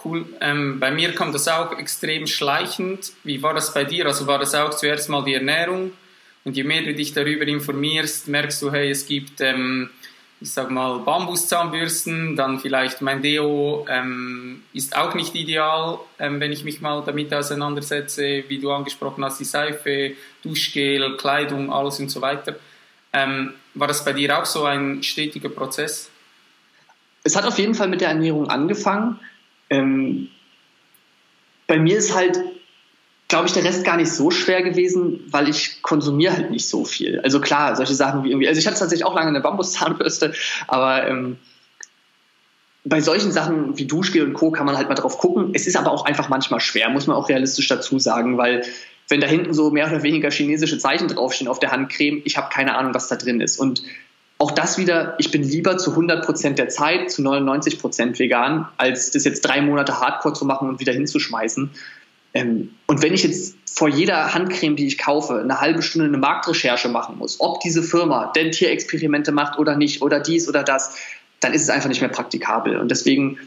Cool. Ähm, bei mir kommt das auch extrem schleichend. Wie war das bei dir? Also war das auch zuerst mal die Ernährung? Und je mehr du dich darüber informierst, merkst du, hey, es gibt ähm, ich sag mal, Bambuszahnbürsten, dann vielleicht mein Deo ähm, ist auch nicht ideal, ähm, wenn ich mich mal damit auseinandersetze, wie du angesprochen hast, die Seife, Duschgel, Kleidung, alles und so weiter. Ähm, war das bei dir auch so ein stetiger Prozess? Es hat auf jeden Fall mit der Ernährung angefangen. Ähm, bei mir ist halt glaube ich, der Rest gar nicht so schwer gewesen, weil ich konsumiere halt nicht so viel. Also klar, solche Sachen wie irgendwie, also ich hatte tatsächlich auch lange eine Bambuszahnbürste, aber ähm, bei solchen Sachen wie Duschgel und Co. kann man halt mal drauf gucken. Es ist aber auch einfach manchmal schwer, muss man auch realistisch dazu sagen, weil wenn da hinten so mehr oder weniger chinesische Zeichen draufstehen auf der Handcreme, ich habe keine Ahnung, was da drin ist. Und auch das wieder, ich bin lieber zu 100% der Zeit, zu 99% vegan, als das jetzt drei Monate Hardcore zu machen und wieder hinzuschmeißen. Ähm, und wenn ich jetzt vor jeder Handcreme, die ich kaufe, eine halbe Stunde eine Marktrecherche machen muss, ob diese Firma denn Tierexperimente macht oder nicht oder dies oder das, dann ist es einfach nicht mehr praktikabel. Und deswegen,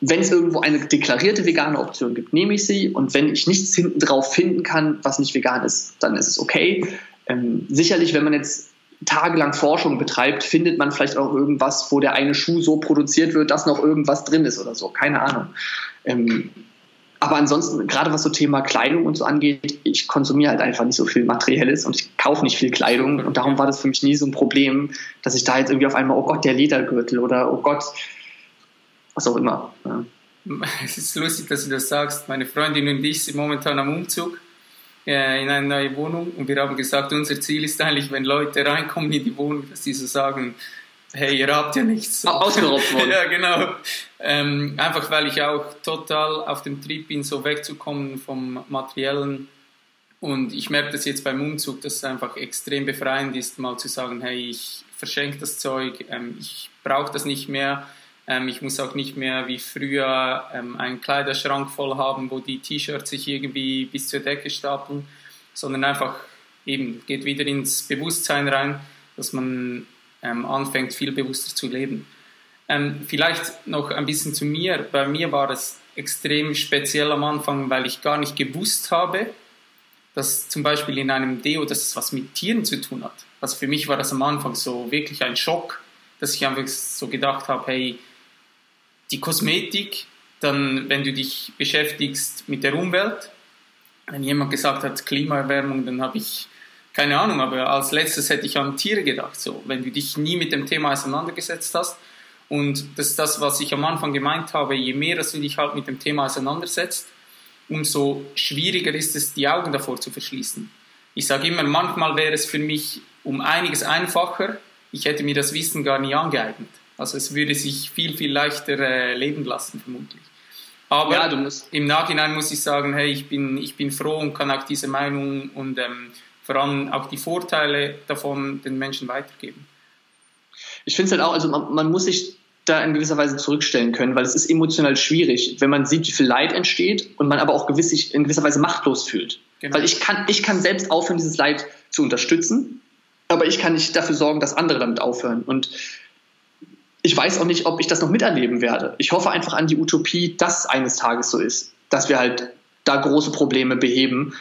wenn es irgendwo eine deklarierte vegane Option gibt, nehme ich sie. Und wenn ich nichts hinten drauf finden kann, was nicht vegan ist, dann ist es okay. Ähm, sicherlich, wenn man jetzt tagelang Forschung betreibt, findet man vielleicht auch irgendwas, wo der eine Schuh so produziert wird, dass noch irgendwas drin ist oder so. Keine Ahnung. Ähm, aber ansonsten, gerade was so Thema Kleidung und so angeht, ich konsumiere halt einfach nicht so viel Materielles und ich kaufe nicht viel Kleidung und darum war das für mich nie so ein Problem, dass ich da jetzt irgendwie auf einmal, oh Gott, der Ledergürtel oder oh Gott, was auch immer. Ja. Es ist lustig, dass du das sagst. Meine Freundin und ich sind momentan am Umzug äh, in eine neue Wohnung und wir haben gesagt, unser Ziel ist eigentlich, wenn Leute reinkommen in die Wohnung, dass sie so sagen, hey, ihr habt ja nichts. So. Ausgeraubt worden. ja, genau. Ähm, einfach weil ich auch total auf dem Trieb bin, so wegzukommen vom Materiellen. Und ich merke das jetzt beim Umzug, dass es einfach extrem befreiend ist, mal zu sagen, hey, ich verschenke das Zeug, ähm, ich brauche das nicht mehr. Ähm, ich muss auch nicht mehr wie früher ähm, einen Kleiderschrank voll haben, wo die T-Shirts sich irgendwie bis zur Decke stapeln, sondern einfach eben geht wieder ins Bewusstsein rein, dass man ähm, anfängt, viel bewusster zu leben. Ähm, vielleicht noch ein bisschen zu mir. Bei mir war es extrem speziell am Anfang, weil ich gar nicht gewusst habe, dass zum Beispiel in einem Deo, dass es was mit Tieren zu tun hat. Also für mich war das am Anfang so wirklich ein Schock, dass ich einfach so gedacht habe, hey, die Kosmetik, dann wenn du dich beschäftigst mit der Umwelt, wenn jemand gesagt hat Klimaerwärmung, dann habe ich keine Ahnung, aber als letztes hätte ich an Tiere gedacht. So, wenn du dich nie mit dem Thema auseinandergesetzt hast, und das ist das, was ich am Anfang gemeint habe, je mehr dass du dich halt mit dem Thema auseinandersetzt, umso schwieriger ist es, die Augen davor zu verschließen. Ich sage immer, manchmal wäre es für mich um einiges einfacher, ich hätte mir das Wissen gar nie angeeignet. Also es würde sich viel, viel leichter äh, leben lassen, vermutlich. Aber ja, im Nachhinein muss ich sagen, hey, ich bin, ich bin froh und kann auch diese Meinung und ähm, vor allem auch die Vorteile davon den Menschen weitergeben. Ich finde es halt auch, also man, man, muss sich da in gewisser Weise zurückstellen können, weil es ist emotional schwierig, wenn man sieht, wie viel Leid entsteht und man aber auch gewiss, sich in gewisser Weise machtlos fühlt. Genau. Weil ich kann, ich kann selbst aufhören, dieses Leid zu unterstützen, aber ich kann nicht dafür sorgen, dass andere damit aufhören. Und ich weiß auch nicht, ob ich das noch miterleben werde. Ich hoffe einfach an die Utopie, dass eines Tages so ist, dass wir halt da große Probleme beheben,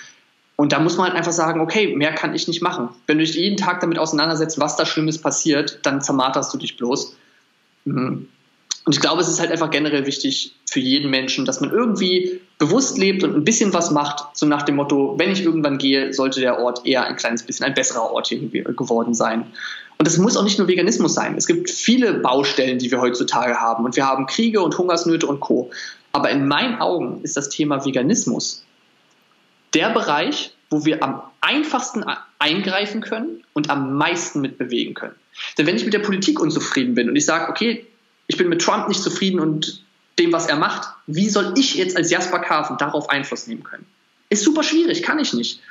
und da muss man halt einfach sagen, okay, mehr kann ich nicht machen. Wenn du dich jeden Tag damit auseinandersetzt, was da Schlimmes passiert, dann zermarterst du dich bloß. Mhm. Und ich glaube, es ist halt einfach generell wichtig für jeden Menschen, dass man irgendwie bewusst lebt und ein bisschen was macht, so nach dem Motto, wenn ich irgendwann gehe, sollte der Ort eher ein kleines bisschen ein besserer Ort hier geworden sein. Und es muss auch nicht nur Veganismus sein. Es gibt viele Baustellen, die wir heutzutage haben. Und wir haben Kriege und Hungersnöte und Co. Aber in meinen Augen ist das Thema Veganismus der Bereich, wo wir am einfachsten eingreifen können und am meisten mitbewegen können. Denn wenn ich mit der Politik unzufrieden bin und ich sage, okay, ich bin mit Trump nicht zufrieden und dem, was er macht, wie soll ich jetzt als Jasper Carven darauf Einfluss nehmen können? Ist super schwierig, kann ich nicht.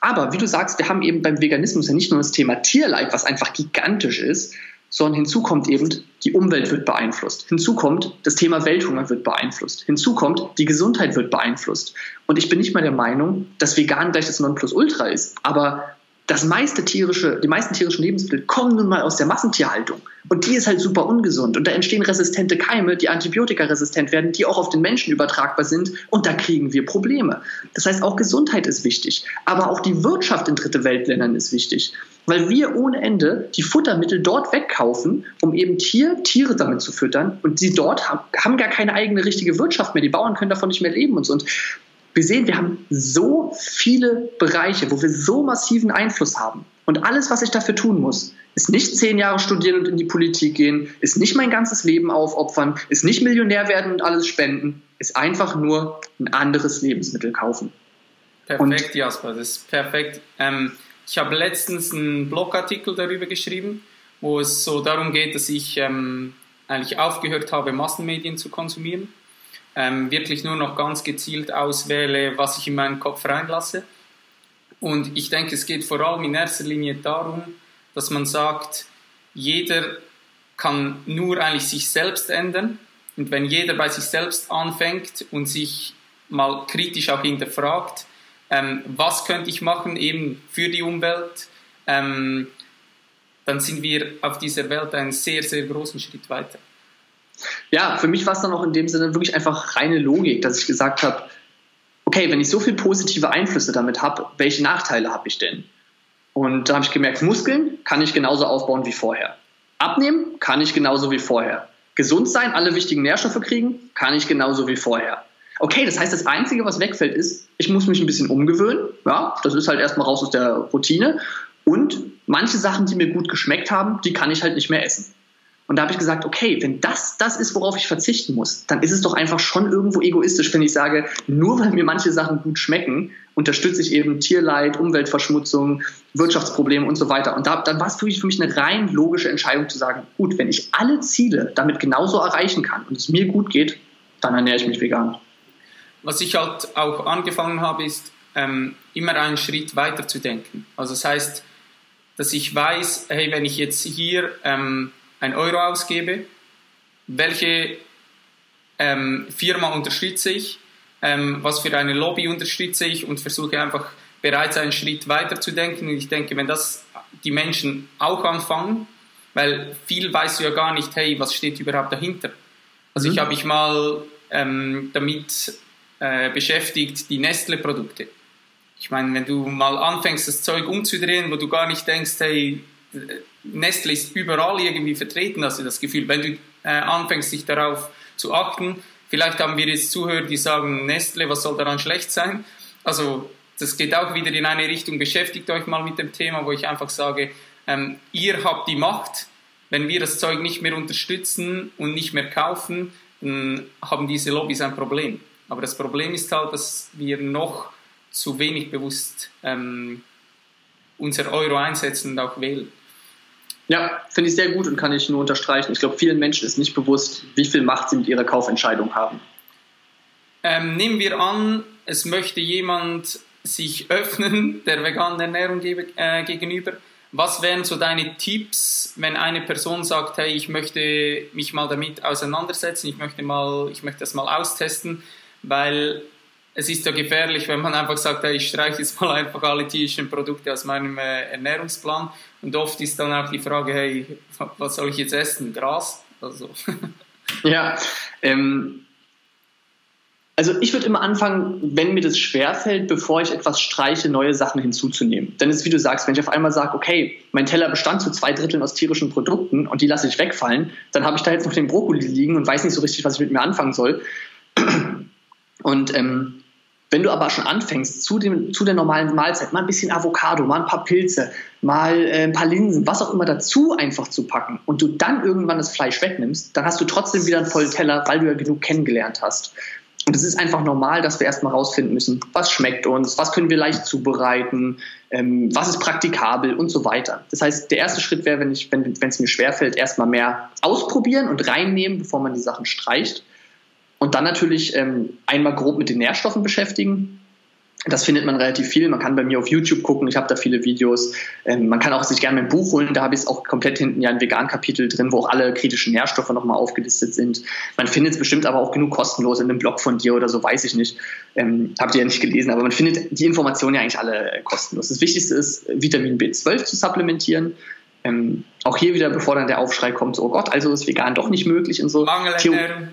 Aber wie du sagst, wir haben eben beim Veganismus ja nicht nur das Thema Tierleid, was einfach gigantisch ist, sondern hinzu kommt eben, die Umwelt wird beeinflusst. Hinzu kommt, das Thema Welthunger wird beeinflusst. Hinzu kommt, die Gesundheit wird beeinflusst. Und ich bin nicht mal der Meinung, dass vegan gleich das Nonplusultra ist. Aber das meiste tierische, die meisten tierischen Lebensmittel kommen nun mal aus der Massentierhaltung. Und die ist halt super ungesund. Und da entstehen resistente Keime, die antibiotikaresistent werden, die auch auf den Menschen übertragbar sind. Und da kriegen wir Probleme. Das heißt, auch Gesundheit ist wichtig. Aber auch die Wirtschaft in dritte Weltländern ist wichtig. Weil wir ohne Ende die Futtermittel dort wegkaufen, um eben Tier, Tiere damit zu füttern. Und sie dort haben, haben gar keine eigene richtige Wirtschaft mehr. Die Bauern können davon nicht mehr leben und so. Und wir sehen, wir haben so viele Bereiche, wo wir so massiven Einfluss haben. Und alles, was ich dafür tun muss, ist nicht zehn Jahre studieren und in die Politik gehen, ist nicht mein ganzes Leben aufopfern, ist nicht Millionär werden und alles spenden, ist einfach nur ein anderes Lebensmittel kaufen. Perfekt, und, Jasper, das ist perfekt. Ähm, ich habe letztens einen Blogartikel darüber geschrieben, wo es so darum geht, dass ich ähm, eigentlich aufgehört habe, Massenmedien zu konsumieren ähm, wirklich nur noch ganz gezielt auswähle, was ich in meinen Kopf reinlasse. Und ich denke, es geht vor allem in erster Linie darum, dass man sagt, jeder kann nur eigentlich sich selbst ändern. Und wenn jeder bei sich selbst anfängt und sich mal kritisch auch hinterfragt, ähm, was könnte ich machen eben für die Umwelt, ähm, dann sind wir auf dieser Welt einen sehr, sehr großen Schritt weiter. Ja, für mich war es dann auch in dem Sinne wirklich einfach reine Logik, dass ich gesagt habe, okay, wenn ich so viele positive Einflüsse damit habe, welche Nachteile habe ich denn? Und da habe ich gemerkt, Muskeln kann ich genauso aufbauen wie vorher. Abnehmen kann ich genauso wie vorher. Gesund sein, alle wichtigen Nährstoffe kriegen, kann ich genauso wie vorher. okay, das heißt, das Einzige, was wegfällt, ist, ich muss mich ein bisschen umgewöhnen. Ja, das ist halt erstmal raus aus der Routine. Und manche Sachen, die mir gut geschmeckt haben, die kann ich halt nicht mehr essen. Und da habe ich gesagt, okay, wenn das das ist, worauf ich verzichten muss, dann ist es doch einfach schon irgendwo egoistisch, wenn ich sage, nur weil mir manche Sachen gut schmecken, unterstütze ich eben Tierleid, Umweltverschmutzung, Wirtschaftsprobleme und so weiter. Und da, dann war es für mich, eine rein logische Entscheidung zu sagen, gut, wenn ich alle Ziele damit genauso erreichen kann und es mir gut geht, dann ernähre ich mich vegan. Was ich halt auch angefangen habe, ist ähm, immer einen Schritt weiter zu denken. Also das heißt, dass ich weiß, hey, wenn ich jetzt hier ähm, ein Euro ausgebe, welche ähm, Firma unterstütze ich, ähm, was für eine Lobby unterstütze ich und versuche einfach bereits einen Schritt weiter zu denken. Und ich denke, wenn das die Menschen auch anfangen, weil viel weißt du ja gar nicht, hey, was steht überhaupt dahinter. Also mhm. ich habe mich mal ähm, damit äh, beschäftigt, die Nestle-Produkte. Ich meine, wenn du mal anfängst, das Zeug umzudrehen, wo du gar nicht denkst, hey, Nestle ist überall irgendwie vertreten, hast du das Gefühl, wenn du äh, anfängst, dich darauf zu achten. Vielleicht haben wir jetzt Zuhörer, die sagen, Nestle, was soll daran schlecht sein? Also, das geht auch wieder in eine Richtung, beschäftigt euch mal mit dem Thema, wo ich einfach sage, ähm, ihr habt die Macht, wenn wir das Zeug nicht mehr unterstützen und nicht mehr kaufen, dann haben diese Lobbys ein Problem. Aber das Problem ist halt, dass wir noch zu wenig bewusst ähm, unser Euro einsetzen und auch wählen. Ja, finde ich sehr gut und kann ich nur unterstreichen. Ich glaube, vielen Menschen ist nicht bewusst, wie viel Macht sie mit ihrer Kaufentscheidung haben. Ähm, nehmen wir an, es möchte jemand sich öffnen der veganen Ernährung äh, gegenüber. Was wären so deine Tipps, wenn eine Person sagt, hey, ich möchte mich mal damit auseinandersetzen, ich möchte mal, ich möchte das mal austesten, weil es ist ja gefährlich, wenn man einfach sagt, hey, ich streiche jetzt mal einfach alle tierischen Produkte aus meinem äh, Ernährungsplan. Und oft ist dann auch die Frage, hey, was soll ich jetzt essen? Gras? Also. ja, ähm, also ich würde immer anfangen, wenn mir das schwerfällt, bevor ich etwas streiche, neue Sachen hinzuzunehmen. Denn es ist, wie du sagst, wenn ich auf einmal sage, okay, mein Teller bestand zu zwei Dritteln aus tierischen Produkten und die lasse ich wegfallen, dann habe ich da jetzt noch den Brokkoli liegen und weiß nicht so richtig, was ich mit mir anfangen soll. Und ähm, wenn du aber schon anfängst, zu, dem, zu der normalen Mahlzeit mal ein bisschen Avocado, mal ein paar Pilze, mal äh, ein paar Linsen, was auch immer dazu einfach zu packen und du dann irgendwann das Fleisch wegnimmst, dann hast du trotzdem wieder einen vollen Teller, weil du ja genug kennengelernt hast. Und es ist einfach normal, dass wir erstmal rausfinden müssen, was schmeckt uns, was können wir leicht zubereiten, ähm, was ist praktikabel und so weiter. Das heißt, der erste Schritt wäre, wenn wenn es mir schwerfällt, erstmal mehr ausprobieren und reinnehmen, bevor man die Sachen streicht. Und dann natürlich ähm, einmal grob mit den Nährstoffen beschäftigen. Das findet man relativ viel. Man kann bei mir auf YouTube gucken. Ich habe da viele Videos. Ähm, man kann auch sich gerne ein Buch holen. Da habe ich es auch komplett hinten ja ein Vegan-Kapitel drin, wo auch alle kritischen Nährstoffe nochmal aufgelistet sind. Man findet es bestimmt aber auch genug kostenlos in einem Blog von dir oder so, weiß ich nicht. Ähm, Habt ihr ja nicht gelesen, aber man findet die Informationen ja eigentlich alle kostenlos. Das Wichtigste ist, Vitamin B12 zu supplementieren. Ähm, auch hier wieder, bevor dann der Aufschrei kommt, so, oh Gott, also ist vegan doch nicht möglich und so. Mangelernährung.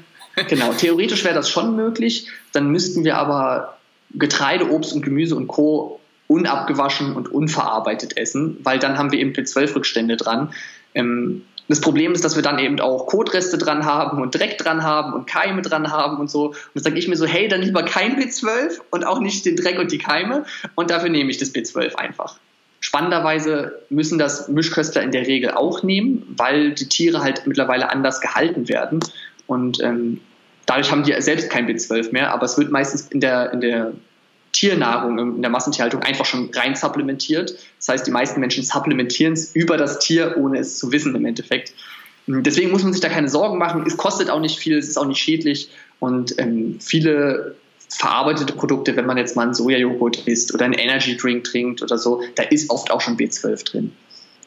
Genau, theoretisch wäre das schon möglich. Dann müssten wir aber Getreide, Obst und Gemüse und Co. unabgewaschen und unverarbeitet essen, weil dann haben wir eben B12-Rückstände dran. Ähm, das Problem ist, dass wir dann eben auch Kotreste dran haben und Dreck dran haben und Keime dran haben und so. Und dann sage ich mir so, hey, dann lieber kein B12 und auch nicht den Dreck und die Keime. Und dafür nehme ich das B12 einfach. Spannenderweise müssen das Mischköstler in der Regel auch nehmen, weil die Tiere halt mittlerweile anders gehalten werden. Und ähm, dadurch haben die selbst kein B12 mehr, aber es wird meistens in der, in der Tiernahrung, in der Massentierhaltung einfach schon rein supplementiert. Das heißt, die meisten Menschen supplementieren es über das Tier, ohne es zu wissen im Endeffekt. Deswegen muss man sich da keine Sorgen machen. Es kostet auch nicht viel, es ist auch nicht schädlich. Und ähm, viele verarbeitete Produkte, wenn man jetzt mal einen Sojajoghurt isst oder einen Energy Drink trinkt oder so, da ist oft auch schon B12 drin.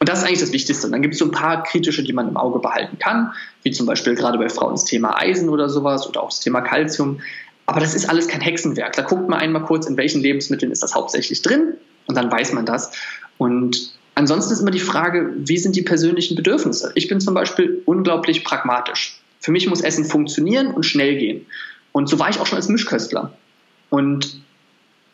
Und das ist eigentlich das Wichtigste. Und dann gibt es so ein paar kritische, die man im Auge behalten kann, wie zum Beispiel gerade bei Frauen das Thema Eisen oder sowas oder auch das Thema Kalzium. Aber das ist alles kein Hexenwerk. Da guckt man einmal kurz, in welchen Lebensmitteln ist das hauptsächlich drin und dann weiß man das. Und ansonsten ist immer die Frage, wie sind die persönlichen Bedürfnisse? Ich bin zum Beispiel unglaublich pragmatisch. Für mich muss Essen funktionieren und schnell gehen. Und so war ich auch schon als Mischköstler. Und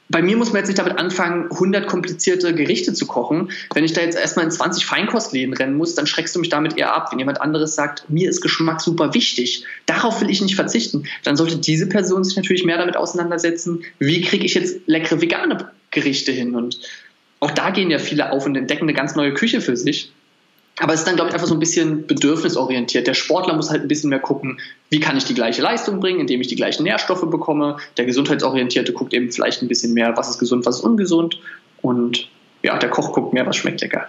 bei mir muss man jetzt nicht damit anfangen, 100 komplizierte Gerichte zu kochen. Wenn ich da jetzt erstmal in 20 Feinkostläden rennen muss, dann schreckst du mich damit eher ab. Wenn jemand anderes sagt, mir ist Geschmack super wichtig, darauf will ich nicht verzichten, dann sollte diese Person sich natürlich mehr damit auseinandersetzen, wie kriege ich jetzt leckere vegane Gerichte hin. Und auch da gehen ja viele auf und entdecken eine ganz neue Küche für sich. Aber es ist dann, glaube ich, einfach so ein bisschen bedürfnisorientiert. Der Sportler muss halt ein bisschen mehr gucken, wie kann ich die gleiche Leistung bringen, indem ich die gleichen Nährstoffe bekomme. Der Gesundheitsorientierte guckt eben vielleicht ein bisschen mehr, was ist gesund, was ist ungesund. Und ja, der Koch guckt mehr, was schmeckt lecker.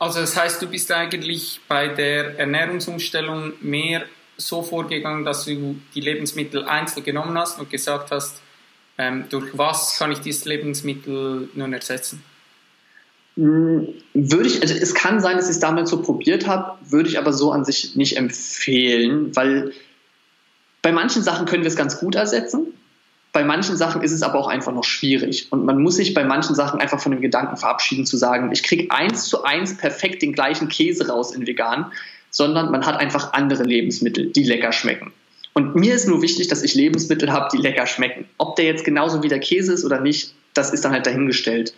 Also das heißt, du bist eigentlich bei der Ernährungsumstellung mehr so vorgegangen, dass du die Lebensmittel einzeln genommen hast und gesagt hast, ähm, durch was kann ich dieses Lebensmittel nun ersetzen? Hm, würde ich, also es kann sein, dass ich es damals so probiert habe, würde ich aber so an sich nicht empfehlen, weil bei manchen Sachen können wir es ganz gut ersetzen. Bei manchen Sachen ist es aber auch einfach noch schwierig. Und man muss sich bei manchen Sachen einfach von dem Gedanken verabschieden, zu sagen, ich kriege eins zu eins perfekt den gleichen Käse raus in vegan, sondern man hat einfach andere Lebensmittel, die lecker schmecken. Und mir ist nur wichtig, dass ich Lebensmittel habe, die lecker schmecken. Ob der jetzt genauso wie der Käse ist oder nicht, das ist dann halt dahingestellt.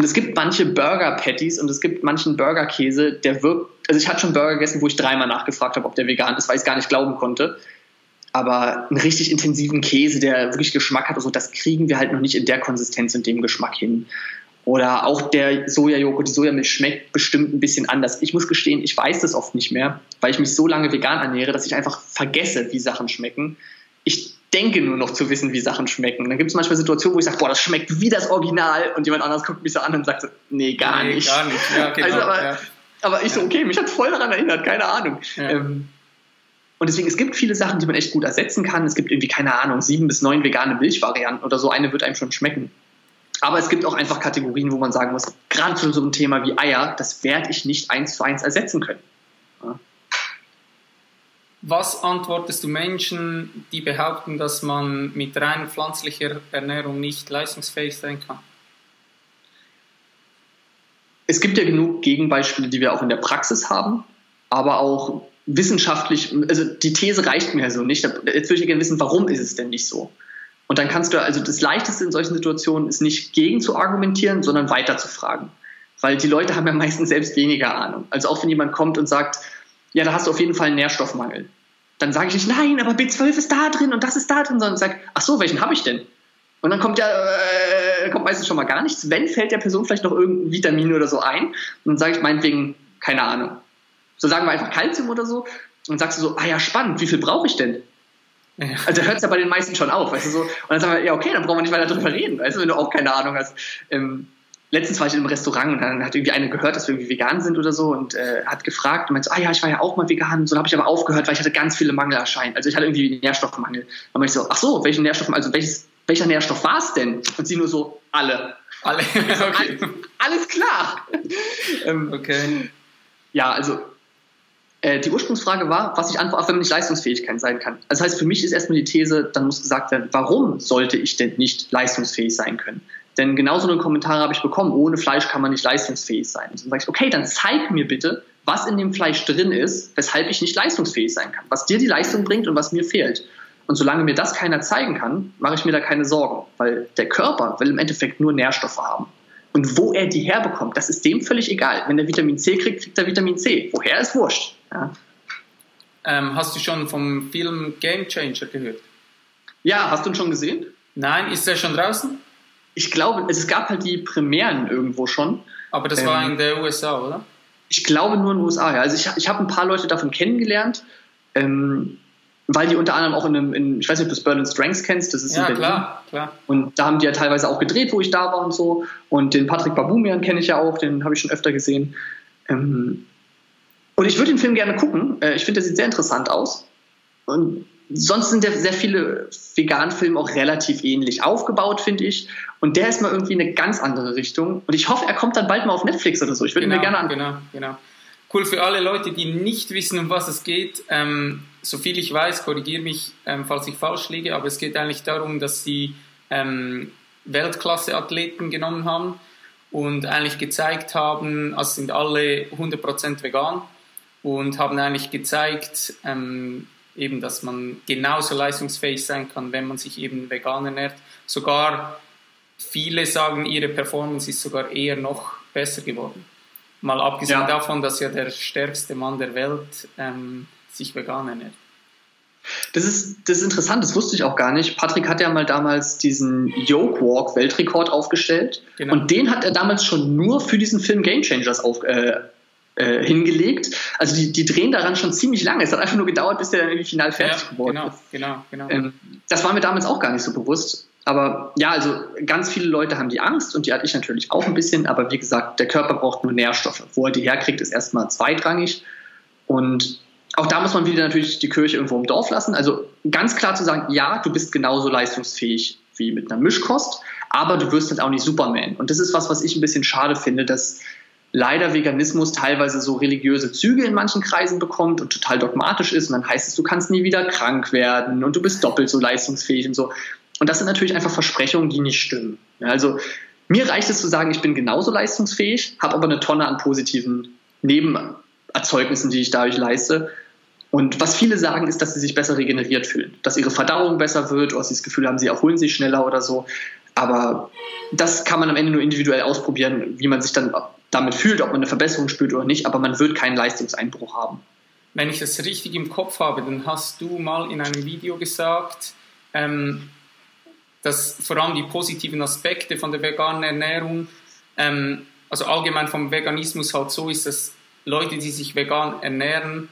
Und es gibt manche Burger-Patties und es gibt manchen Burger-Käse, der wirkt. Also ich hatte schon Burger gegessen, wo ich dreimal nachgefragt habe, ob der vegan ist, weil ich es gar nicht glauben konnte. Aber einen richtig intensiven Käse, der wirklich Geschmack hat, also das kriegen wir halt noch nicht in der Konsistenz und dem Geschmack hin. Oder auch der Sojajoghurt, die Sojamilch schmeckt bestimmt ein bisschen anders. Ich muss gestehen, ich weiß das oft nicht mehr, weil ich mich so lange vegan ernähre, dass ich einfach vergesse, wie Sachen schmecken. Ich denke nur noch zu wissen, wie Sachen schmecken. Dann gibt es manchmal Situationen, wo ich sage, boah, das schmeckt wie das Original und jemand anderes guckt mich so an und sagt so, nee, gar nee, nicht. Gar nicht, ja, genau. Also, aber, ja. aber ich so, okay, mich hat voll daran erinnert, keine Ahnung. Ja. Ähm, und deswegen, es gibt viele Sachen, die man echt gut ersetzen kann. Es gibt irgendwie, keine Ahnung, sieben bis neun vegane Milchvarianten oder so. Eine wird einem schon schmecken. Aber es gibt auch einfach Kategorien, wo man sagen muss, gerade zu so einem Thema wie Eier, das werde ich nicht eins zu eins ersetzen können. Was antwortest du Menschen, die behaupten, dass man mit rein pflanzlicher Ernährung nicht leistungsfähig sein kann? Es gibt ja genug Gegenbeispiele, die wir auch in der Praxis haben, aber auch wissenschaftlich, also die These reicht mir so nicht. Jetzt würde ich gerne wissen, warum ist es denn nicht so? Und dann kannst du, also das Leichteste in solchen Situationen ist nicht gegen zu argumentieren, sondern weiter zu fragen. Weil die Leute haben ja meistens selbst weniger Ahnung. Also auch wenn jemand kommt und sagt, ja, da hast du auf jeden Fall einen Nährstoffmangel. Dann sage ich nicht, nein, aber B12 ist da drin und das ist da drin, sondern sage, ach so, welchen habe ich denn? Und dann kommt ja, äh, kommt meistens schon mal gar nichts. Wenn, fällt der Person vielleicht noch irgendein Vitamin oder so ein. Und dann sage ich meinetwegen, keine Ahnung. So sagen wir einfach Kalzium oder so. Und sagst du so, ah ja, spannend, wie viel brauche ich denn? Ja. Also hört es ja bei den meisten schon auf, weißt du so. Und dann sagen wir, ja, okay, dann brauchen wir nicht weiter drüber reden, weißt du, wenn du auch keine Ahnung hast. Ähm, letztens war ich in einem Restaurant und dann hat irgendwie eine gehört, dass wir irgendwie vegan sind oder so und äh, hat gefragt und meinte so, ah ja, ich war ja auch mal vegan. Und so habe ich aber aufgehört, weil ich hatte ganz viele Mangelerscheinungen. Also ich hatte irgendwie Nährstoffmangel. Dann meinte ich so, ach so, welchen Nährstoff, also welches, welcher Nährstoff war es denn? Und sie nur so, alle. Alle, okay. alles, alles klar. ähm, okay. Ja, also äh, die Ursprungsfrage war, was ich antworte, wenn man nicht leistungsfähig sein kann. Also das heißt, für mich ist erstmal die These, dann muss gesagt werden, warum sollte ich denn nicht leistungsfähig sein können? Denn genauso eine Kommentare habe ich bekommen, ohne Fleisch kann man nicht leistungsfähig sein. Und dann sage ich, okay, dann zeig mir bitte, was in dem Fleisch drin ist, weshalb ich nicht leistungsfähig sein kann. Was dir die Leistung bringt und was mir fehlt. Und solange mir das keiner zeigen kann, mache ich mir da keine Sorgen. Weil der Körper will im Endeffekt nur Nährstoffe haben. Und wo er die herbekommt, das ist dem völlig egal. Wenn er Vitamin C kriegt, kriegt er Vitamin C. Woher ist wurscht. Ja. Ähm, hast du schon vom Film Game Changer gehört? Ja, hast du ihn schon gesehen? Nein, ist er schon draußen? Ich glaube, es gab halt die Premieren irgendwo schon. Aber das ähm, war in der USA, oder? Ich glaube nur in den USA, ja. Also ich, ich habe ein paar Leute davon kennengelernt, ähm, weil die unter anderem auch in einem, in, ich weiß nicht, ob du das Berlin Strengths kennst, das ist ja, in Berlin. klar, klar. Und da haben die ja teilweise auch gedreht, wo ich da war und so. Und den Patrick Babumian kenne ich ja auch, den habe ich schon öfter gesehen. Ähm, und ich würde den Film gerne gucken. Äh, ich finde, der sieht sehr interessant aus. Und sonst sind ja sehr viele Vegan-Filme auch relativ ähnlich aufgebaut, finde ich. Und der ist mal irgendwie eine ganz andere Richtung. Und ich hoffe, er kommt dann bald mal auf Netflix oder so. Ich würde genau, ihn mir gerne anschauen. Genau, genau. Cool für alle Leute, die nicht wissen, um was es geht. Ähm, so viel ich weiß, korrigiere mich, ähm, falls ich falsch liege, aber es geht eigentlich darum, dass sie ähm, Weltklasse-Athleten genommen haben und eigentlich gezeigt haben, also sind alle 100% vegan und haben eigentlich gezeigt, ähm, eben, dass man genauso leistungsfähig sein kann, wenn man sich eben vegan ernährt. Sogar viele sagen, ihre Performance ist sogar eher noch besser geworden. Mal abgesehen ja. davon, dass ja der stärkste Mann der Welt ähm, sich vegan ernährt. Das ist, das ist interessant, das wusste ich auch gar nicht. Patrick hat ja mal damals diesen Yoke Walk Weltrekord aufgestellt. Genau. Und den hat er damals schon nur für diesen Film Game Changers auf, äh, äh, hingelegt. Also die, die drehen daran schon ziemlich lange. Es hat einfach nur gedauert, bis der dann irgendwie final fertig ja, geworden genau, ist. Genau, genau. Ähm, das war mir damals auch gar nicht so bewusst. Aber ja, also ganz viele Leute haben die Angst und die hatte ich natürlich auch ein bisschen. Aber wie gesagt, der Körper braucht nur Nährstoffe. Wo er die herkriegt, ist erstmal zweitrangig. Und auch da muss man wieder natürlich die Kirche irgendwo im Dorf lassen. Also ganz klar zu sagen, ja, du bist genauso leistungsfähig wie mit einer Mischkost, aber du wirst halt auch nicht Superman. Und das ist was, was ich ein bisschen schade finde, dass leider Veganismus teilweise so religiöse Züge in manchen Kreisen bekommt und total dogmatisch ist. Und dann heißt es, du kannst nie wieder krank werden und du bist doppelt so leistungsfähig und so. Und das sind natürlich einfach Versprechungen, die nicht stimmen. Also mir reicht es zu sagen, ich bin genauso leistungsfähig, habe aber eine Tonne an positiven Nebenerzeugnissen, die ich dadurch leiste. Und was viele sagen, ist, dass sie sich besser regeneriert fühlen, dass ihre Verdauung besser wird, oder sie das Gefühl haben, sie erholen sich schneller oder so. Aber das kann man am Ende nur individuell ausprobieren, wie man sich dann damit fühlt, ob man eine Verbesserung spürt oder nicht, aber man wird keinen Leistungseinbruch haben. Wenn ich das richtig im Kopf habe, dann hast du mal in einem Video gesagt, ähm, dass vor allem die positiven Aspekte von der veganen Ernährung, ähm, also allgemein vom Veganismus halt so ist, dass Leute, die sich vegan ernähren,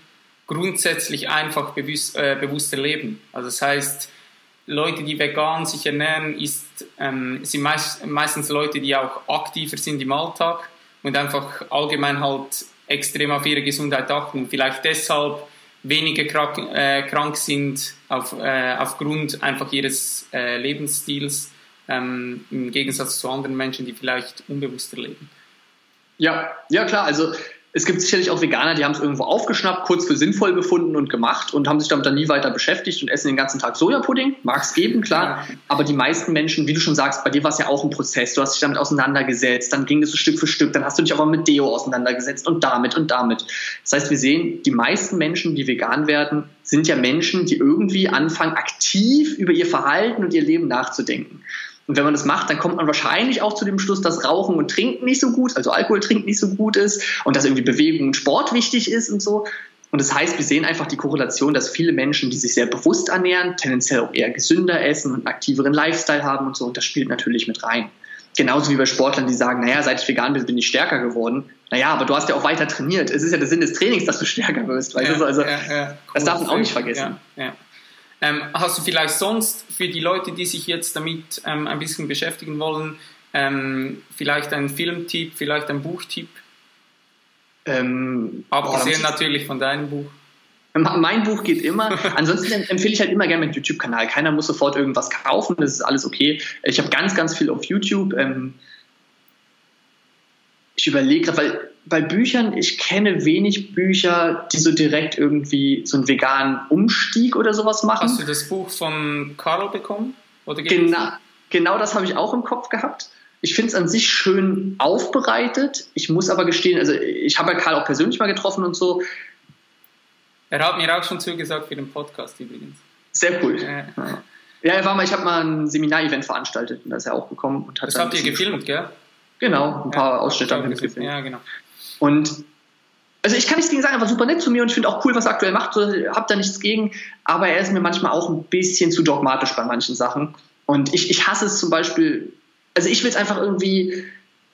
grundsätzlich einfach bewusst, äh, bewusster leben. Also das heißt, Leute, die vegan sich ernähren, ist, ähm, sind meist, meistens Leute, die auch aktiver sind im Alltag und einfach allgemein halt extrem auf ihre Gesundheit achten vielleicht deshalb weniger krank, äh, krank sind auf, äh, aufgrund einfach ihres äh, Lebensstils ähm, im Gegensatz zu anderen Menschen, die vielleicht unbewusster leben. Ja, ja klar. Also es gibt sicherlich auch Veganer, die haben es irgendwo aufgeschnappt, kurz für sinnvoll befunden und gemacht und haben sich damit dann nie weiter beschäftigt und essen den ganzen Tag Sojapudding. Mag es geben, klar. Ja. Aber die meisten Menschen, wie du schon sagst, bei dir war es ja auch ein Prozess. Du hast dich damit auseinandergesetzt, dann ging es so Stück für Stück, dann hast du dich aber mit Deo auseinandergesetzt und damit und damit. Das heißt, wir sehen, die meisten Menschen, die vegan werden, sind ja Menschen, die irgendwie anfangen, aktiv über ihr Verhalten und ihr Leben nachzudenken. Und wenn man das macht, dann kommt man wahrscheinlich auch zu dem Schluss, dass Rauchen und Trinken nicht so gut, also Alkohol trinken nicht so gut ist und dass irgendwie Bewegung und Sport wichtig ist und so. Und das heißt, wir sehen einfach die Korrelation, dass viele Menschen, die sich sehr bewusst ernähren, tendenziell auch eher gesünder essen und einen aktiveren Lifestyle haben und so. Und das spielt natürlich mit rein. Genauso wie bei Sportlern, die sagen, naja, seit ich vegan bin, bin ich stärker geworden. Naja, aber du hast ja auch weiter trainiert. Es ist ja der Sinn des Trainings, dass du stärker wirst. Weißt ja, du? Also, ja, ja, cool. das darf man auch nicht vergessen. Ja, ähm, hast du vielleicht sonst für die Leute, die sich jetzt damit ähm, ein bisschen beschäftigen wollen, ähm, vielleicht einen Filmtipp, vielleicht einen Buchtipp? Ähm, Abgesehen boah, natürlich von deinem Buch. Mein Buch geht immer. Ansonsten empfehle ich halt immer gerne meinen YouTube-Kanal. Keiner muss sofort irgendwas kaufen, das ist alles okay. Ich habe ganz, ganz viel auf YouTube. Ähm, ich überlege gerade, weil bei Büchern, ich kenne wenig Bücher, die so direkt irgendwie so einen veganen Umstieg oder sowas machen. Hast du das Buch von Carl bekommen? Oder genau, genau das habe ich auch im Kopf gehabt. Ich finde es an sich schön aufbereitet. Ich muss aber gestehen, also ich habe ja Karl auch persönlich mal getroffen und so. Er hat mir auch schon zugesagt für den Podcast übrigens. Sehr cool. Äh. Ja, er war mal, ich habe mal ein Seminarevent veranstaltet und da ist er auch gekommen und hat Das habt ihr gefilmt, gell? Genau, ein paar ja, Ausschnitte haben wir gefilmt. Ja, genau. Und also ich kann nichts gegen sagen, er war super nett zu mir und ich finde auch cool, was er aktuell macht, hab da nichts gegen, aber er ist mir manchmal auch ein bisschen zu dogmatisch bei manchen Sachen. Und ich, ich hasse es zum Beispiel, also ich will es einfach irgendwie,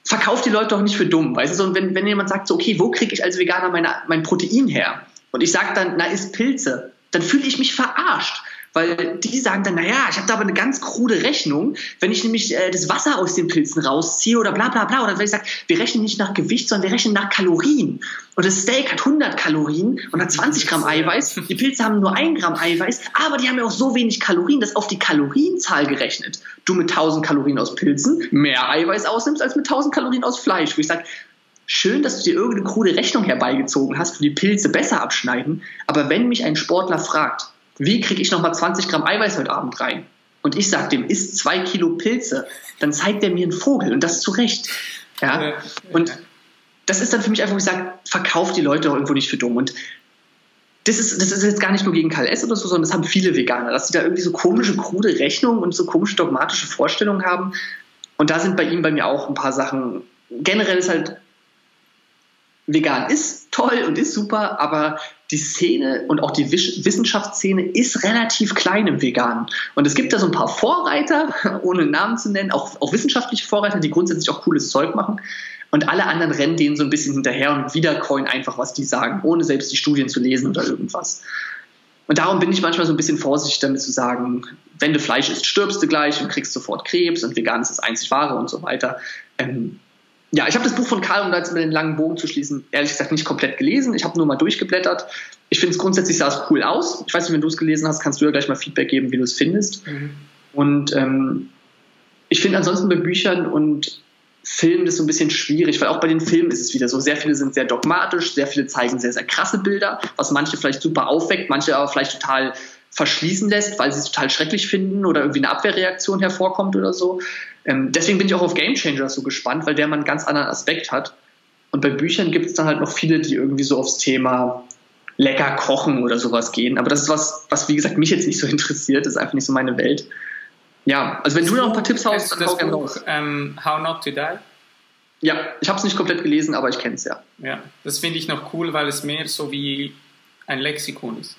verkauft die Leute doch nicht für dumm, weißt du, und wenn, wenn jemand sagt so, okay, wo kriege ich als Veganer meine, mein Protein her? Und ich sage dann, na, ist Pilze, dann fühle ich mich verarscht. Weil die sagen dann, naja, ich habe da aber eine ganz krude Rechnung. Wenn ich nämlich äh, das Wasser aus den Pilzen rausziehe oder bla bla bla, oder wenn ich sage, wir rechnen nicht nach Gewicht, sondern wir rechnen nach Kalorien. Und das Steak hat 100 Kalorien und hat 20 Gramm Eiweiß. Die Pilze haben nur 1 Gramm Eiweiß, aber die haben ja auch so wenig Kalorien, dass auf die Kalorienzahl gerechnet du mit 1000 Kalorien aus Pilzen mehr Eiweiß ausnimmst als mit 1000 Kalorien aus Fleisch. Wo ich sage, schön, dass du dir irgendeine krude Rechnung herbeigezogen hast, wo die Pilze besser abschneiden. Aber wenn mich ein Sportler fragt, wie kriege ich nochmal 20 Gramm Eiweiß heute Abend rein? Und ich sage dem, isst zwei Kilo Pilze, dann zeigt er mir einen Vogel und das zu Recht. Ja? Und das ist dann für mich einfach, wo ich sage, verkauft die Leute doch irgendwo nicht für dumm. Und das ist, das ist jetzt gar nicht nur gegen KLS oder so, sondern das haben viele Veganer, dass sie da irgendwie so komische, krude Rechnungen und so komische dogmatische Vorstellungen haben. Und da sind bei ihm bei mir auch ein paar Sachen. Generell ist halt vegan ist toll und ist super, aber die Szene und auch die Wissenschaftsszene ist relativ klein im Veganen. Und es gibt da so ein paar Vorreiter, ohne Namen zu nennen, auch, auch wissenschaftliche Vorreiter, die grundsätzlich auch cooles Zeug machen. Und alle anderen rennen denen so ein bisschen hinterher und wiedercoin einfach, was die sagen, ohne selbst die Studien zu lesen oder irgendwas. Und darum bin ich manchmal so ein bisschen vorsichtig damit zu sagen, wenn du Fleisch isst, stirbst du gleich und kriegst sofort Krebs und vegan ist das einzig wahre und so weiter. Ähm, ja, ich habe das Buch von Karl, um da jetzt mit den langen Bogen zu schließen, ehrlich gesagt nicht komplett gelesen. Ich habe nur mal durchgeblättert. Ich finde es grundsätzlich sah es cool aus. Ich weiß nicht, wenn du es gelesen hast, kannst du ja gleich mal Feedback geben, wie du es findest. Mhm. Und ähm, ich finde ansonsten bei Büchern und Filmen das so ein bisschen schwierig, weil auch bei den Filmen ist es wieder so, sehr viele sind sehr dogmatisch, sehr viele zeigen sehr, sehr krasse Bilder, was manche vielleicht super aufweckt, manche aber vielleicht total verschließen lässt, weil sie es total schrecklich finden oder irgendwie eine Abwehrreaktion hervorkommt oder so. Ähm, deswegen bin ich auch auf Game Changers so gespannt, weil der mal einen ganz anderen Aspekt hat. Und bei Büchern gibt es dann halt noch viele, die irgendwie so aufs Thema lecker kochen oder sowas gehen. Aber das ist was, was wie gesagt mich jetzt nicht so interessiert, das ist einfach nicht so meine Welt. Ja, also wenn du noch ein paar Tipps hast, dann hau gerne raus. Ähm, How Not to Die? Ja, ich habe es nicht komplett gelesen, aber ich kenne es ja. Ja, das finde ich noch cool, weil es mehr so wie ein Lexikon ist.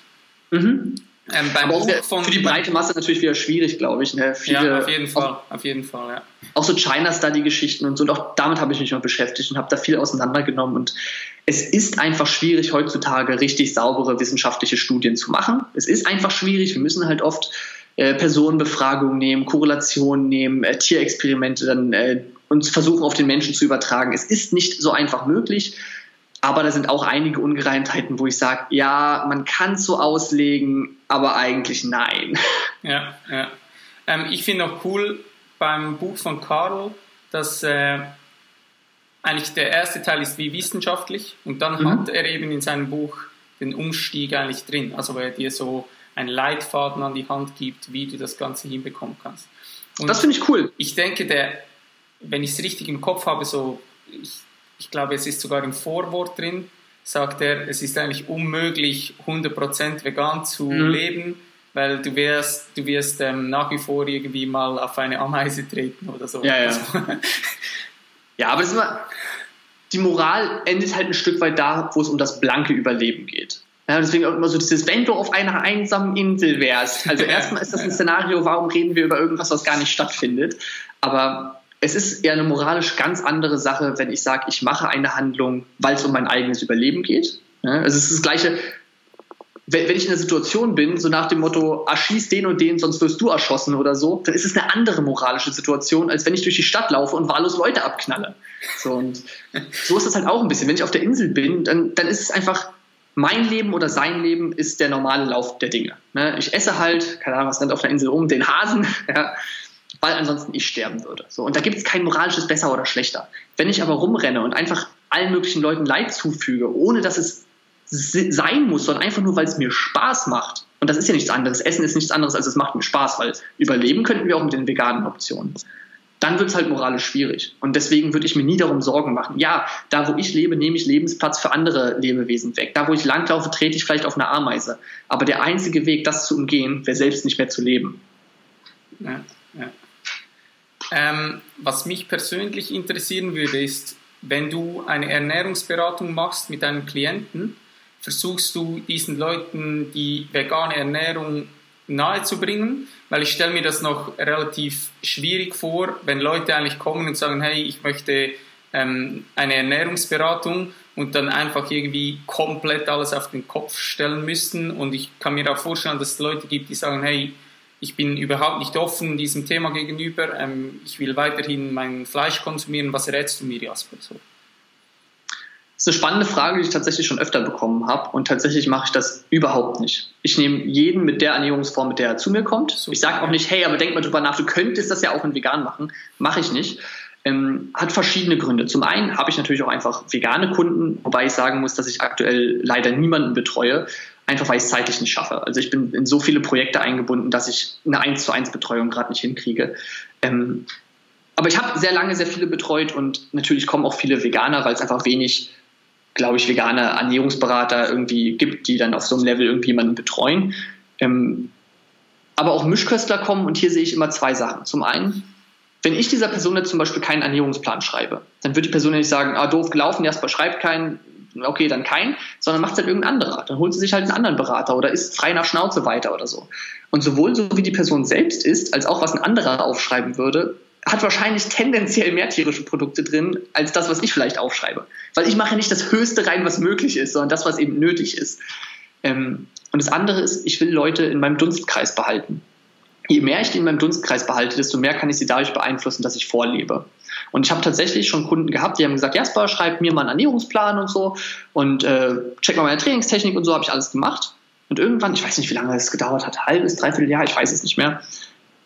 Mhm. Ähm, beim Aber Buch von, für die breite Masse natürlich wieder schwierig, glaube ich. Ne? Viele, ja, auf jeden Fall, auch, auf jeden Fall, ja. Auch so China-Study-Geschichten und so, und auch damit habe ich mich noch beschäftigt und habe da viel auseinandergenommen. Und es ist einfach schwierig, heutzutage richtig saubere wissenschaftliche Studien zu machen. Es ist einfach schwierig. Wir müssen halt oft äh, Personenbefragungen nehmen, Korrelationen nehmen, äh, Tierexperimente dann äh, uns versuchen auf den Menschen zu übertragen. Es ist nicht so einfach möglich. Aber da sind auch einige Ungereimtheiten, wo ich sage, ja, man kann es so auslegen, aber eigentlich nein. Ja, ja. Ähm, ich finde auch cool beim Buch von Karl, dass äh, eigentlich der erste Teil ist wie wissenschaftlich und dann mhm. hat er eben in seinem Buch den Umstieg eigentlich drin. Also weil er dir so einen Leitfaden an die Hand gibt, wie du das Ganze hinbekommen kannst. Und das finde ich cool. Ich denke, der, wenn ich es richtig im Kopf habe, so ich ich glaube, es ist sogar im Vorwort drin, sagt er, es ist eigentlich unmöglich, 100% vegan zu mhm. leben, weil du wirst, du wirst ähm, nach wie vor irgendwie mal auf eine Ameise treten oder so. Ja, ja. ja aber das ist immer, die Moral endet halt ein Stück weit da, wo es um das blanke Überleben geht. Ja, deswegen auch immer so dieses, wenn du auf einer einsamen Insel wärst. Also erstmal ist das ein Szenario, warum reden wir über irgendwas, was gar nicht stattfindet. Aber es ist eher eine moralisch ganz andere Sache, wenn ich sage, ich mache eine Handlung, weil es um mein eigenes Überleben geht. Also es ist das Gleiche, wenn, ich in einer Situation bin, so nach dem Motto, erschieß den und den, sonst wirst du erschossen oder so, dann ist es eine andere moralische Situation, als wenn ich durch die Stadt laufe und wahllos Leute abknalle. So, und so ist das halt auch ein bisschen. Wenn ich auf der Insel bin, dann, dann ist es einfach, mein Leben oder sein Leben ist der normale Lauf der Dinge. Ne? Ich esse halt, keine Ahnung, was rennt auf der Insel rum, den Hasen, ja, weil ansonsten ich sterben würde. So, und da gibt es kein moralisches besser oder schlechter. Wenn ich aber rumrenne und einfach allen möglichen Leuten Leid zufüge, ohne dass es sein muss, sondern einfach nur, weil es mir Spaß macht. Und das ist ja nichts anderes. Essen ist nichts anderes, als es macht mir Spaß, weil überleben könnten wir auch mit den veganen Optionen. Dann wird es halt moralisch schwierig. Und deswegen würde ich mir nie darum Sorgen machen. Ja, da wo ich lebe, nehme ich Lebensplatz für andere Lebewesen weg. Da wo ich langlaufe, trete ich vielleicht auf eine Ameise. Aber der einzige Weg, das zu umgehen, wäre selbst nicht mehr zu leben. Ja, Ähm, was mich persönlich interessieren würde, ist, wenn du eine Ernährungsberatung machst mit deinem Klienten, versuchst du diesen Leuten die vegane Ernährung nahezubringen, weil ich stelle mir das noch relativ schwierig vor, wenn Leute eigentlich kommen und sagen, hey, ich möchte ähm, eine Ernährungsberatung und dann einfach irgendwie komplett alles auf den Kopf stellen müssen. Und ich kann mir auch vorstellen, dass es Leute gibt, die sagen, hey, ich bin überhaupt nicht offen diesem Thema gegenüber. Ähm, ich will weiterhin mein Fleisch konsumieren. Was rätst du mir, Jasper? So? Das ist eine spannende Frage, die ich tatsächlich schon öfter bekommen habe. Und tatsächlich mache ich das überhaupt nicht. Ich nehme jeden mit der Ernährungsform, mit der er zu mir kommt. Super. Ich sage auch nicht, hey, aber denk mal drüber nach, du könntest das ja auch in vegan machen. Mache ich nicht. Ähm, hat verschiedene Gründe. Zum einen habe ich natürlich auch einfach vegane Kunden, wobei ich sagen muss, dass ich aktuell leider niemanden betreue, einfach weil ich es zeitlich nicht schaffe. Also ich bin in so viele Projekte eingebunden, dass ich eine 1 zu 1 Betreuung gerade nicht hinkriege. Ähm, aber ich habe sehr lange sehr viele betreut und natürlich kommen auch viele Veganer, weil es einfach wenig, glaube ich, vegane Ernährungsberater irgendwie gibt, die dann auf so einem Level irgendwie jemanden betreuen. Ähm, aber auch Mischköstler kommen und hier sehe ich immer zwei Sachen. Zum einen, Wenn ich dieser Person jetzt zum Beispiel keinen Ernährungsplan schreibe, dann wird die Person nicht sagen, ah, doof gelaufen, Jasper schreibt keinen, okay, dann kein, sondern macht es halt irgendein anderer. Dann holt sie sich halt einen anderen Berater oder ist frei nach Schnauze weiter oder so. Und sowohl so wie die Person selbst ist, als auch was ein anderer aufschreiben würde, hat wahrscheinlich tendenziell mehr tierische Produkte drin, als das, was ich vielleicht aufschreibe. Weil ich mache nicht das Höchste rein, was möglich ist, sondern das, was eben nötig ist. Ähm, und das andere ist, ich will Leute in meinem Dunstkreis behalten je mehr ich die in meinem Dunstkreis behalte, desto mehr kann ich sie dadurch beeinflussen, dass ich vorlebe. Und ich habe tatsächlich schon Kunden gehabt, die haben gesagt, Jasper, schreib mir mal einen Ernährungsplan und so und äh, check mal meine Trainingstechnik und so, habe ich alles gemacht. Und irgendwann, ich weiß nicht, wie lange es gedauert hat, halbes, dreiviertel Jahr, ich weiß es nicht mehr,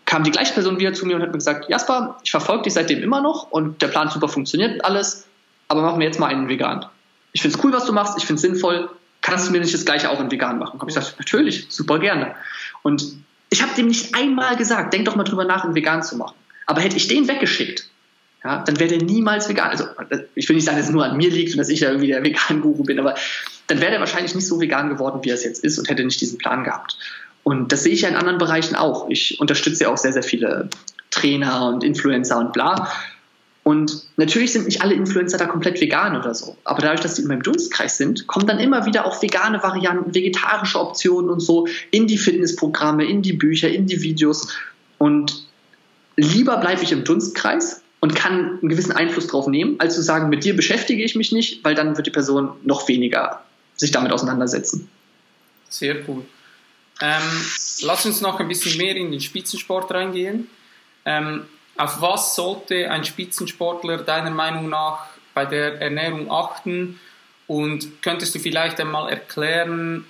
kam die gleiche Person wieder zu mir und hat mir gesagt, Jasper, ich verfolge dich seitdem immer noch und der Plan super funktioniert und alles, aber machen wir jetzt mal einen vegan. Ich finde es cool, was du machst, ich finde es sinnvoll, kannst du mir nicht das gleiche auch in vegan machen? Habe ich gesagt, natürlich, super gerne. Und ich habe dem nicht einmal gesagt, denk doch mal drüber nach, ihn vegan zu machen. Aber hätte ich den weggeschickt, ja, dann wäre der niemals vegan. Also ich will nicht sagen, dass es nur an mir liegt und dass ich ja irgendwie der Vegan-Guru bin, aber dann wäre der wahrscheinlich nicht so vegan geworden, wie er es jetzt ist und hätte nicht diesen Plan gehabt. Und das sehe ich ja in anderen Bereichen auch. Ich unterstütze ja auch sehr, sehr viele Trainer und Influencer und bla. Und natürlich sind nicht alle Influencer da komplett vegan oder so. Aber dadurch, dass sie in meinem Dunstkreis sind, kommen dann immer wieder auch vegane Varianten, vegetarische Optionen und so in die Fitnessprogramme, in die Bücher, in die Videos. Und lieber bleibe ich im Dunstkreis und kann einen gewissen Einfluss drauf nehmen, als zu sagen, mit dir beschäftige ich mich nicht, weil dann wird die Person noch weniger sich damit auseinandersetzen. Sehr cool. Ähm, lass uns noch ein bisschen mehr in den Spitzensport reingehen. Ähm, auf was sollte ein Spitzensportler deiner Meinung nach bei der Ernährung achten? Und könntest du vielleicht einmal erklären,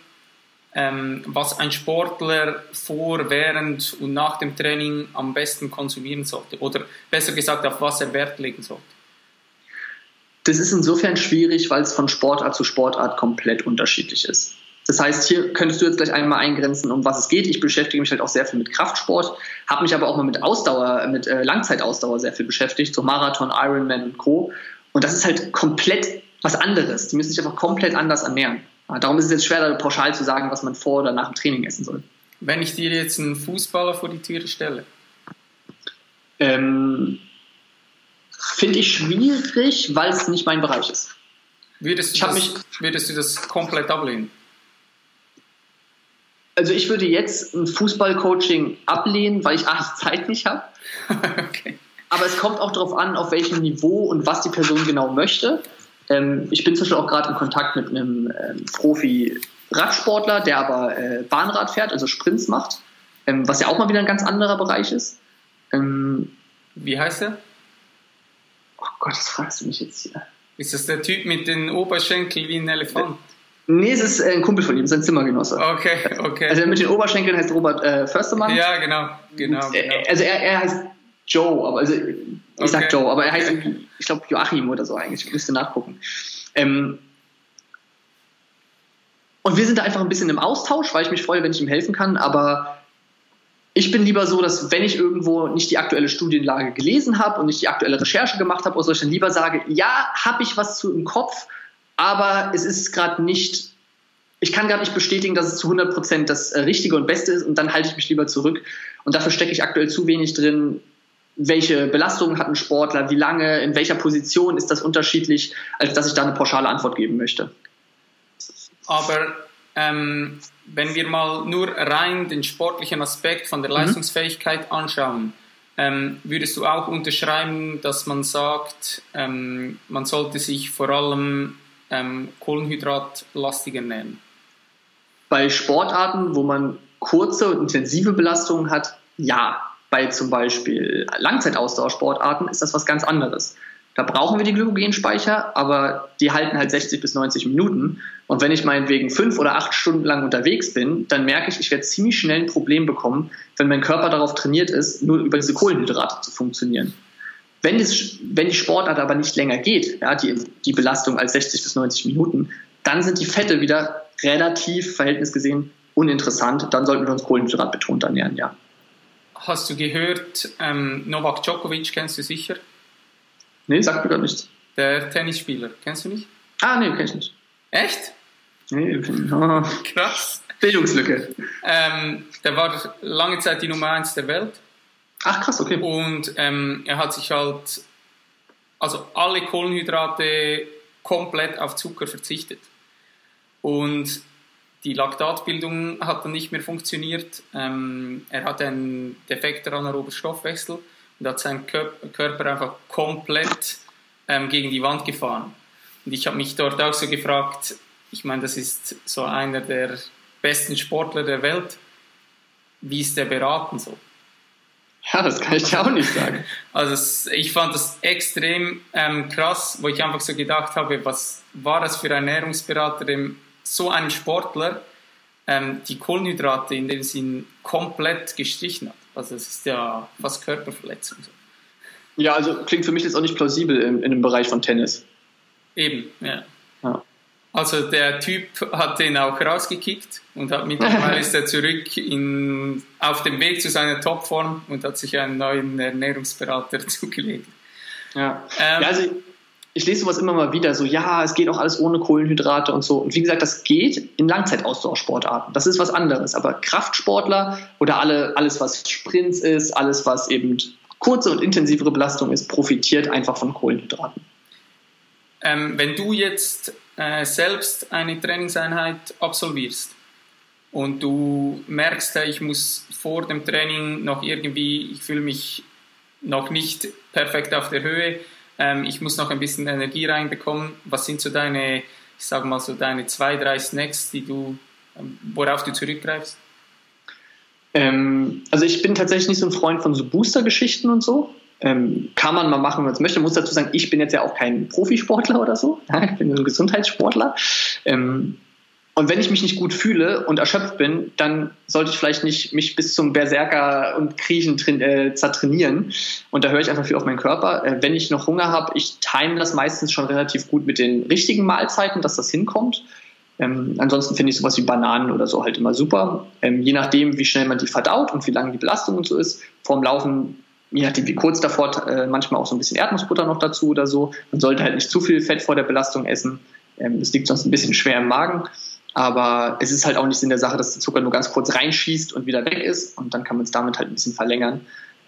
ähm, was ein Sportler vor, während und nach dem Training am besten konsumieren sollte? Oder besser gesagt, auf was er Wert legen sollte? Das ist insofern schwierig, weil es von Sportart zu Sportart komplett unterschiedlich ist. Das heißt, hier könntest du jetzt gleich einmal eingrenzen, um was es geht. Ich beschäftige mich halt auch sehr viel mit Kraftsport, habe mich aber auch mal mit Ausdauer, mit äh, Langzeitausdauer sehr viel beschäftigt, so Marathon, Ironman und Co. Und das ist halt komplett was anderes. Die müssen sich einfach komplett anders ernähren. Darum ist es jetzt schwer, pauschal zu sagen, was man vor oder nach dem Training essen soll. Wenn ich dir jetzt einen Fußballer vor die Türe stelle? Ähm, Finde ich schwierig, weil es nicht mein Bereich ist. Würdest du, das, mich, würdest du das komplett ablehnen? Also ich würde jetzt ein Fußballcoaching ablehnen, weil ich A, Zeit nicht habe. okay. Aber es kommt auch darauf an, auf welchem Niveau und was die Person genau möchte. Ähm, ich bin zum Beispiel auch gerade in Kontakt mit einem ähm, Profi-Radsportler, der aber äh, Bahnrad fährt, also Sprints macht, ähm, was ja auch mal wieder ein ganz anderer Bereich ist. Ähm, Wie heißt er? Oh Gott, das fragst du mich jetzt hier. Ist das der Typ mit den Oberschenkeln wie ein Elefant? Nee, es ist ein Kumpel von ihm, sein Zimmergenosse. Okay, okay. Also mit den Oberschenkeln heißt Robert äh, Förstermann. Ja, genau, genau. genau. Also er, er heißt Joe, aber also ich okay. sag Joe, aber er heißt ich glaube Joachim oder so eigentlich. Ich müsste nachgucken. Ähm, und wir sind da einfach ein bisschen im Austausch, weil ich mich freue, wenn ich ihm helfen kann, aber ich bin lieber so, dass wenn ich irgendwo nicht die aktuelle Studienlage gelesen habe und nicht die aktuelle Recherche gemacht habe, oder so, ich dann lieber sage, ja, habe ich was zu im Kopf, aber es ist gerade nicht, ich kann gerade nicht bestätigen, dass es zu 100 Prozent das äh, Richtige und Beste ist und dann halte ich mich lieber zurück. Und dafür stecke ich aktuell zu wenig drin, welche Belastungen hat ein Sportler, wie lange, in welcher Position ist das unterschiedlich, als dass ich da eine pauschale Antwort geben möchte. Aber ähm, wenn wir mal nur rein den sportlichen Aspekt von der mhm. Leistungsfähigkeit anschauen, ähm, würdest du auch unterschreiben, dass man sagt, ähm, man sollte sich vor allem ähm, kohlenhydratlastiger ernähren? Bei Sportarten, wo man kurze und intensive Belastungen hat, ja. Bei zum Beispiel Langzeitausdauersportarten ist das was ganz anderes. Da brauchen wir die Glykogenspeicher, aber die halten halt 60 bis 90 Minuten. Und wenn ich meinetwegen fünf oder acht Stunden lang unterwegs bin, dann merke ich, ich werde ziemlich schnell ein Problem bekommen, wenn mein Körper darauf trainiert ist, nur über diese Kohlenhydrate zu funktionieren. Wenn, das, wenn die Sportart aber nicht länger geht, ja, die, die Belastung als 60 bis 90 Minuten, dann sind die Fette wieder relativ, verhältnis gesehen, uninteressant. Dann sollten wir uns Kohlenhydrat betont ernähren, ja. Hast du gehört, ähm, Novak Djokovic kennst du sicher? Nee, sagt mir gar nichts. Der Tennisspieler, kennst du nicht? Ah, nee, kenn ich nicht. Echt? Nee, oh. krass. Bildungslücke. Ähm, der war lange Zeit die Nummer 1 der Welt Ach krass, okay. Und ähm, er hat sich halt, also alle Kohlenhydrate komplett auf Zucker verzichtet. Und die Laktatbildung hat dann nicht mehr funktioniert. Ähm, er hatte einen defekter anaeroben Stoffwechsel und hat seinen Körper einfach komplett ähm, gegen die Wand gefahren. Und ich habe mich dort auch so gefragt, ich meine, das ist so einer der besten Sportler der Welt. Wie ist der beraten so? Ja, das kann ich dir auch nicht sagen. Also ich fand das extrem ähm, krass, wo ich einfach so gedacht habe, was war das für ein Ernährungsberater, dem so ein Sportler ähm, die Kohlenhydrate in dem Sinn komplett gestrichen hat. Also es ist ja fast Körperverletzung. Ja, also klingt für mich jetzt auch nicht plausibel in, in dem Bereich von Tennis. Eben, ja. Also der Typ hat den auch rausgekickt und hat mittlerweile ist er zurück in, auf dem Weg zu seiner Topform und hat sich einen neuen Ernährungsberater zugelegt. Ja, ähm, ja also ich lese sowas immer mal wieder, so ja, es geht auch alles ohne Kohlenhydrate und so. Und wie gesagt, das geht in Langzeitausdauersportarten. Das ist was anderes. Aber Kraftsportler oder alle, alles, was Sprints ist, alles, was eben kurze und intensivere Belastung ist, profitiert einfach von Kohlenhydraten. Ähm, wenn du jetzt äh, selbst eine Trainingseinheit absolvierst und du merkst, ich muss vor dem Training noch irgendwie, ich fühle mich noch nicht perfekt auf der Höhe, ähm, ich muss noch ein bisschen Energie reinbekommen. Was sind so deine, ich sage mal so deine zwei, drei Snacks, die du, ähm, worauf du zurückgreifst? Ähm, also ich bin tatsächlich nicht so ein Freund von so Booster-Geschichten und so. Ähm, kann man mal machen, wenn man es möchte. Ich muss dazu sagen, ich bin jetzt ja auch kein Profisportler oder so. ich bin ein Gesundheitssportler. Ähm, und wenn ich mich nicht gut fühle und erschöpft bin, dann sollte ich vielleicht nicht mich bis zum Berserker und Kriechen äh, zertrainieren. Und da höre ich einfach viel auf meinen Körper. Äh, wenn ich noch Hunger habe, ich time das meistens schon relativ gut mit den richtigen Mahlzeiten, dass das hinkommt. Ähm, ansonsten finde ich sowas wie Bananen oder so halt immer super. Ähm, je nachdem, wie schnell man die verdaut und wie lange die Belastung und so ist. Vorm Laufen, je nachdem, wie kurz davor, äh, manchmal auch so ein bisschen Erdnussbutter noch dazu oder so. Man sollte halt nicht zu viel Fett vor der Belastung essen. Ähm, das liegt sonst ein bisschen schwer im Magen. Aber es ist halt auch nicht Sinn der Sache, dass der Zucker nur ganz kurz reinschießt und wieder weg ist und dann kann man es damit halt ein bisschen verlängern.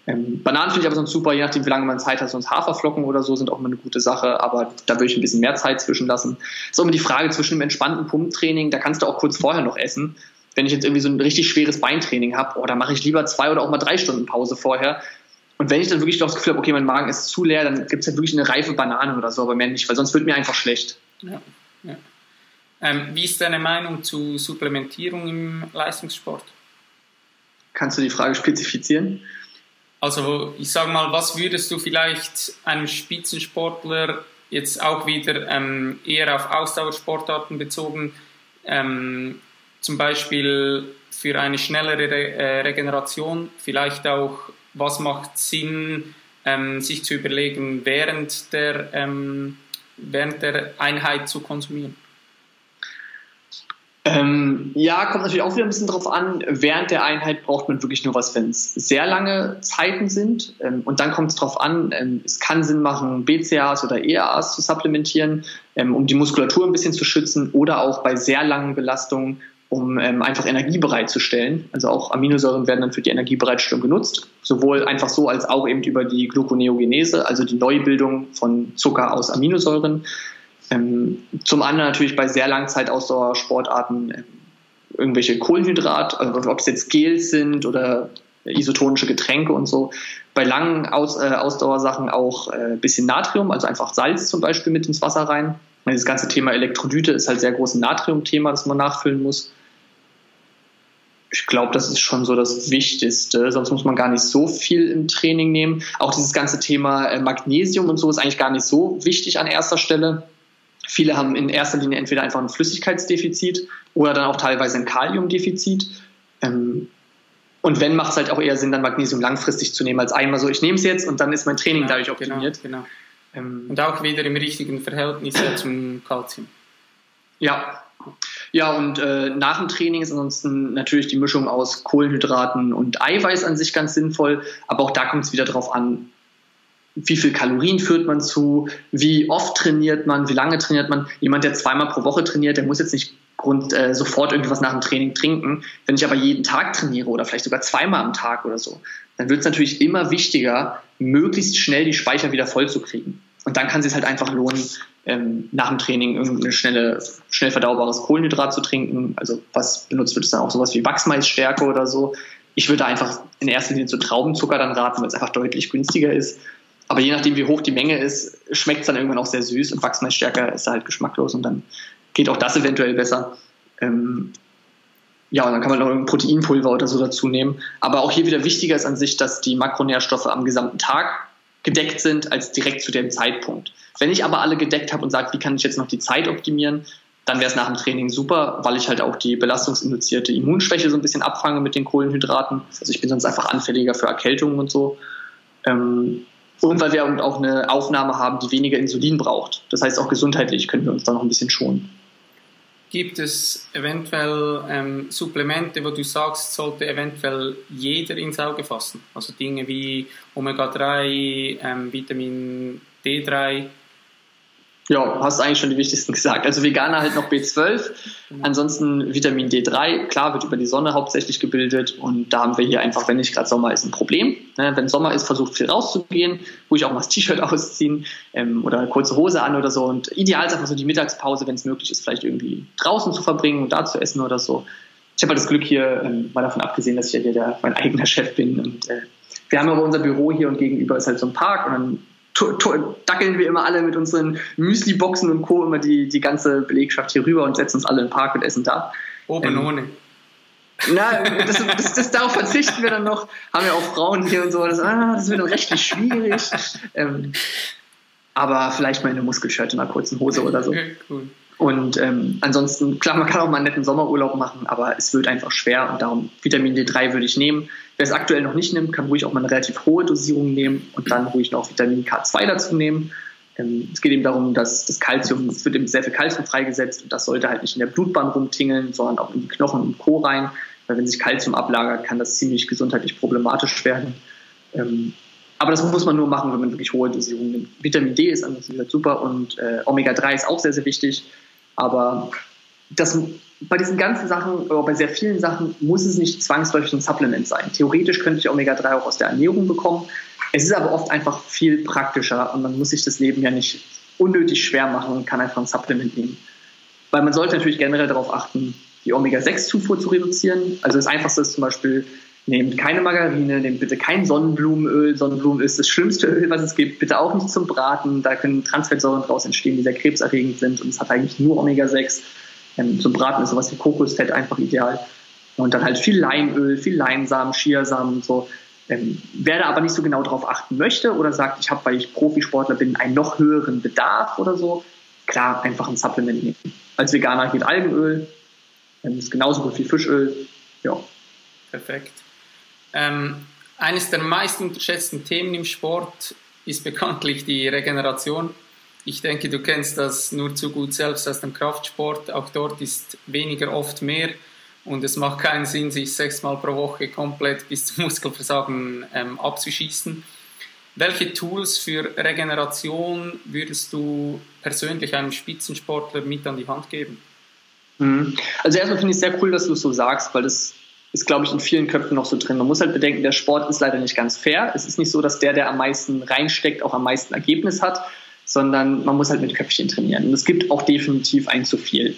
Ähm, Bananen finde ich aber sonst super, je nachdem, wie lange man Zeit hat. Sonst Haferflocken oder so sind auch immer eine gute Sache, aber da würde ich ein bisschen mehr Zeit zwischenlassen. ist auch immer die Frage zwischen dem entspannten Pumptraining, da kannst du auch kurz vorher noch essen. Wenn ich jetzt irgendwie so ein richtig schweres Beintraining habe, oh, dann mache ich lieber zwei oder auch mal drei Stunden Pause vorher. Und wenn ich dann wirklich noch das Gefühl habe, okay, mein Magen ist zu leer, dann gibt es halt wirklich eine reife Banane oder so, aber mehr nicht, weil sonst wird mir einfach schlecht. Ja, ja. Ähm, wie ist deine Meinung zu Supplementierung im Leistungssport? Kannst du die Frage spezifizieren? Also ich sage mal, was würdest du vielleicht einem Spitzensportler jetzt auch wieder ähm, eher auf Ausdauersportarten bezogen, ähm, zum Beispiel für eine schnellere Re äh, Regeneration, vielleicht auch, was macht Sinn, ähm, sich zu überlegen, während der, ähm, während der Einheit zu konsumieren? Ähm, ja, kommt natürlich auch wieder ein bisschen drauf an. Während der Einheit braucht man wirklich nur was, wenn es sehr lange Zeiten sind. Ähm, und dann kommt es drauf an, ähm, es kann Sinn machen, BCAAs oder EAAs zu supplementieren, ähm, um die Muskulatur ein bisschen zu schützen oder auch bei sehr langen Belastungen, um ähm, einfach Energie bereitzustellen. Also auch Aminosäuren werden dann für die Energiebereitstellung genutzt, sowohl einfach so als auch eben über die Gluconeogenese, also die Neubildung von Zucker aus Aminosäuren. Ähm, zum anderen natürlich bei sehr Langzeitausdauersportarten äh, irgendwelche Kohlenhydrat, also ob es jetzt Gels sind oder isotonische Getränke und so. Bei langen Aus, äh, Ausdauersachen auch ein äh, bisschen Natrium, also einfach Salz zum Beispiel mit ins Wasser rein. Das ganze Thema Elektrolyte ist halt sehr groß ein Natriumthema, das man nachfüllen muss. Ich glaube, das ist schon so das Wichtigste. Sonst muss man gar nicht so viel im Training nehmen. Auch dieses ganze Thema äh, Magnesium und so ist eigentlich gar nicht so wichtig an erster Stelle. Viele haben in erster Linie entweder einfach ein Flüssigkeitsdefizit oder dann auch teilweise ein Kaliumdefizit. Ähm, und wenn, macht es halt auch eher Sinn, dann Magnesium langfristig zu nehmen, als einmal so, ich nehme es jetzt und dann ist mein Training genau, dadurch optimiert. Genau, genau. Ähm, und auch wieder im richtigen Verhältnis zum Kalzium. Ja. Ja, und äh, nach dem Training ist ansonsten natürlich die Mischung aus Kohlenhydraten und Eiweiß an sich ganz sinnvoll, aber auch da kommt es wieder darauf an, wie viel Kalorien führt man zu, wie oft trainiert man, wie lange trainiert man. Jemand, der zweimal pro Woche trainiert, der muss jetzt nicht Grund, äh, sofort irgendwas nach dem Training trinken. Wenn ich aber jeden Tag trainiere oder vielleicht sogar zweimal am Tag oder so, dann wird es natürlich immer wichtiger, möglichst schnell die Speicher wieder voll zu kriegen. Und dann kann es sich halt einfach lohnen, ähm, nach dem Training irgendein schnelle, schnell verdaubares Kohlenhydrat zu trinken. Also was benutzt wird, ist dann auch sowas wie Wachsmaisstärke oder so. Ich würde einfach in erster Linie zu Traubenzucker dann raten, weil es einfach deutlich günstiger ist. Aber je nachdem, wie hoch die Menge ist, schmeckt es dann irgendwann auch sehr süß und Wachsmaisstärke ist halt geschmacklos und dann geht auch das eventuell besser. Ähm, ja, und dann kann man noch ein Proteinpulver oder so dazu nehmen. Aber auch hier wieder wichtiger ist an sich, dass die Makronährstoffe am gesamten Tag gedeckt sind, als direkt zu dem Zeitpunkt. Wenn ich aber alle gedeckt habe und sage, wie kann ich jetzt noch die Zeit optimieren, dann wäre es nach dem Training super, weil ich halt auch die belastungsinduzierte Immunschwäche so ein bisschen abfange mit den Kohlenhydraten. Also ich bin sonst einfach anfälliger für Erkältungen und so. Ähm, und weil wir auch eine Aufnahme haben, die weniger Insulin braucht. Das heißt, auch gesundheitlich können wir uns da noch ein bisschen schonen. Gibt es eventuell ähm, Supplemente, wo du sagst, sollte eventuell jeder ins Auge fassen? Also Dinge wie Omega-3, ähm, Vitamin D3, ja, hast eigentlich schon die wichtigsten gesagt. Also Veganer halt noch B12, ansonsten Vitamin D3, klar, wird über die Sonne hauptsächlich gebildet und da haben wir hier einfach, wenn nicht gerade Sommer ist, ein Problem. Ne, wenn Sommer ist, versucht viel rauszugehen, wo ich auch mal das T-Shirt ausziehen ähm, oder eine kurze Hose an oder so und ideal ist einfach so die Mittagspause, wenn es möglich ist, vielleicht irgendwie draußen zu verbringen und da zu essen oder so. Ich habe halt das Glück hier, ähm, mal davon abgesehen, dass ich ja hier der, mein eigener Chef bin und äh, wir haben aber unser Büro hier und gegenüber ist halt so ein Park und dann dackeln wir immer alle mit unseren Müsli-Boxen und Co. immer die, die ganze Belegschaft hier rüber und setzen uns alle im Park und essen da. Oben ähm, ohne. Na, das, das, das, darauf verzichten wir dann noch. Haben ja auch Frauen hier und so. Das, ah, das wird dann rechtlich schwierig. Ähm, aber vielleicht mal in eine Muskelshirt in einer kurzen Hose oder so. Cool. Und ähm, ansonsten, klar, man kann auch mal einen netten Sommerurlaub machen, aber es wird einfach schwer und darum Vitamin D3 würde ich nehmen. Wer es aktuell noch nicht nimmt, kann ruhig auch mal eine relativ hohe Dosierung nehmen und dann ruhig noch Vitamin K2 dazu nehmen. Ähm, es geht eben darum, dass das Kalzium, es wird eben sehr viel Kalzium freigesetzt und das sollte halt nicht in der Blutbahn rumtingeln, sondern auch in die Knochen und Co. rein. Weil wenn sich Kalzium ablagert, kann das ziemlich gesundheitlich problematisch werden. Ähm, aber das muss man nur machen, wenn man wirklich hohe Dosierungen nimmt. Vitamin D ist ansonsten super und äh, Omega-3 ist auch sehr, sehr wichtig. Aber das, bei diesen ganzen Sachen, oder bei sehr vielen Sachen, muss es nicht zwangsläufig ein Supplement sein. Theoretisch könnte ich Omega-3 auch aus der Ernährung bekommen. Es ist aber oft einfach viel praktischer und man muss sich das Leben ja nicht unnötig schwer machen und kann einfach ein Supplement nehmen. Weil man sollte natürlich generell darauf achten, die Omega-6-Zufuhr zu reduzieren. Also das Einfachste ist zum Beispiel, nehmt keine Margarine, nehmt bitte kein Sonnenblumenöl. Sonnenblumen ist das schlimmste Öl, was es gibt. Bitte auch nicht zum Braten. Da können Transfettsäuren draus entstehen, die sehr krebserregend sind. Und es hat eigentlich nur Omega-6. Ähm, zum Braten ist sowas wie Kokosfett einfach ideal. Und dann halt viel Leinöl, viel Leinsamen, Chiasamen und so. Ähm, wer da aber nicht so genau drauf achten möchte oder sagt, ich habe, weil ich Profisportler bin, einen noch höheren Bedarf oder so, klar, einfach ein Supplement nehmen. Als Veganer geht Algenöl, ähm, ist genauso gut wie Fischöl. Ja. Perfekt. Ähm, eines der meist unterschätzten Themen im Sport ist bekanntlich die Regeneration. Ich denke, du kennst das nur zu gut selbst aus dem Kraftsport. Auch dort ist weniger oft mehr und es macht keinen Sinn, sich sechsmal pro Woche komplett bis zum Muskelversagen ähm, abzuschießen. Welche Tools für Regeneration würdest du persönlich einem Spitzensportler mit an die Hand geben? Mhm. Also erstmal finde ich es sehr cool, dass du es so sagst, weil das ist, glaube ich, in vielen Köpfen noch so drin. Man muss halt bedenken, der Sport ist leider nicht ganz fair. Es ist nicht so, dass der, der am meisten reinsteckt, auch am meisten Ergebnis hat, sondern man muss halt mit Köpfchen trainieren. Und es gibt auch definitiv ein zu viel.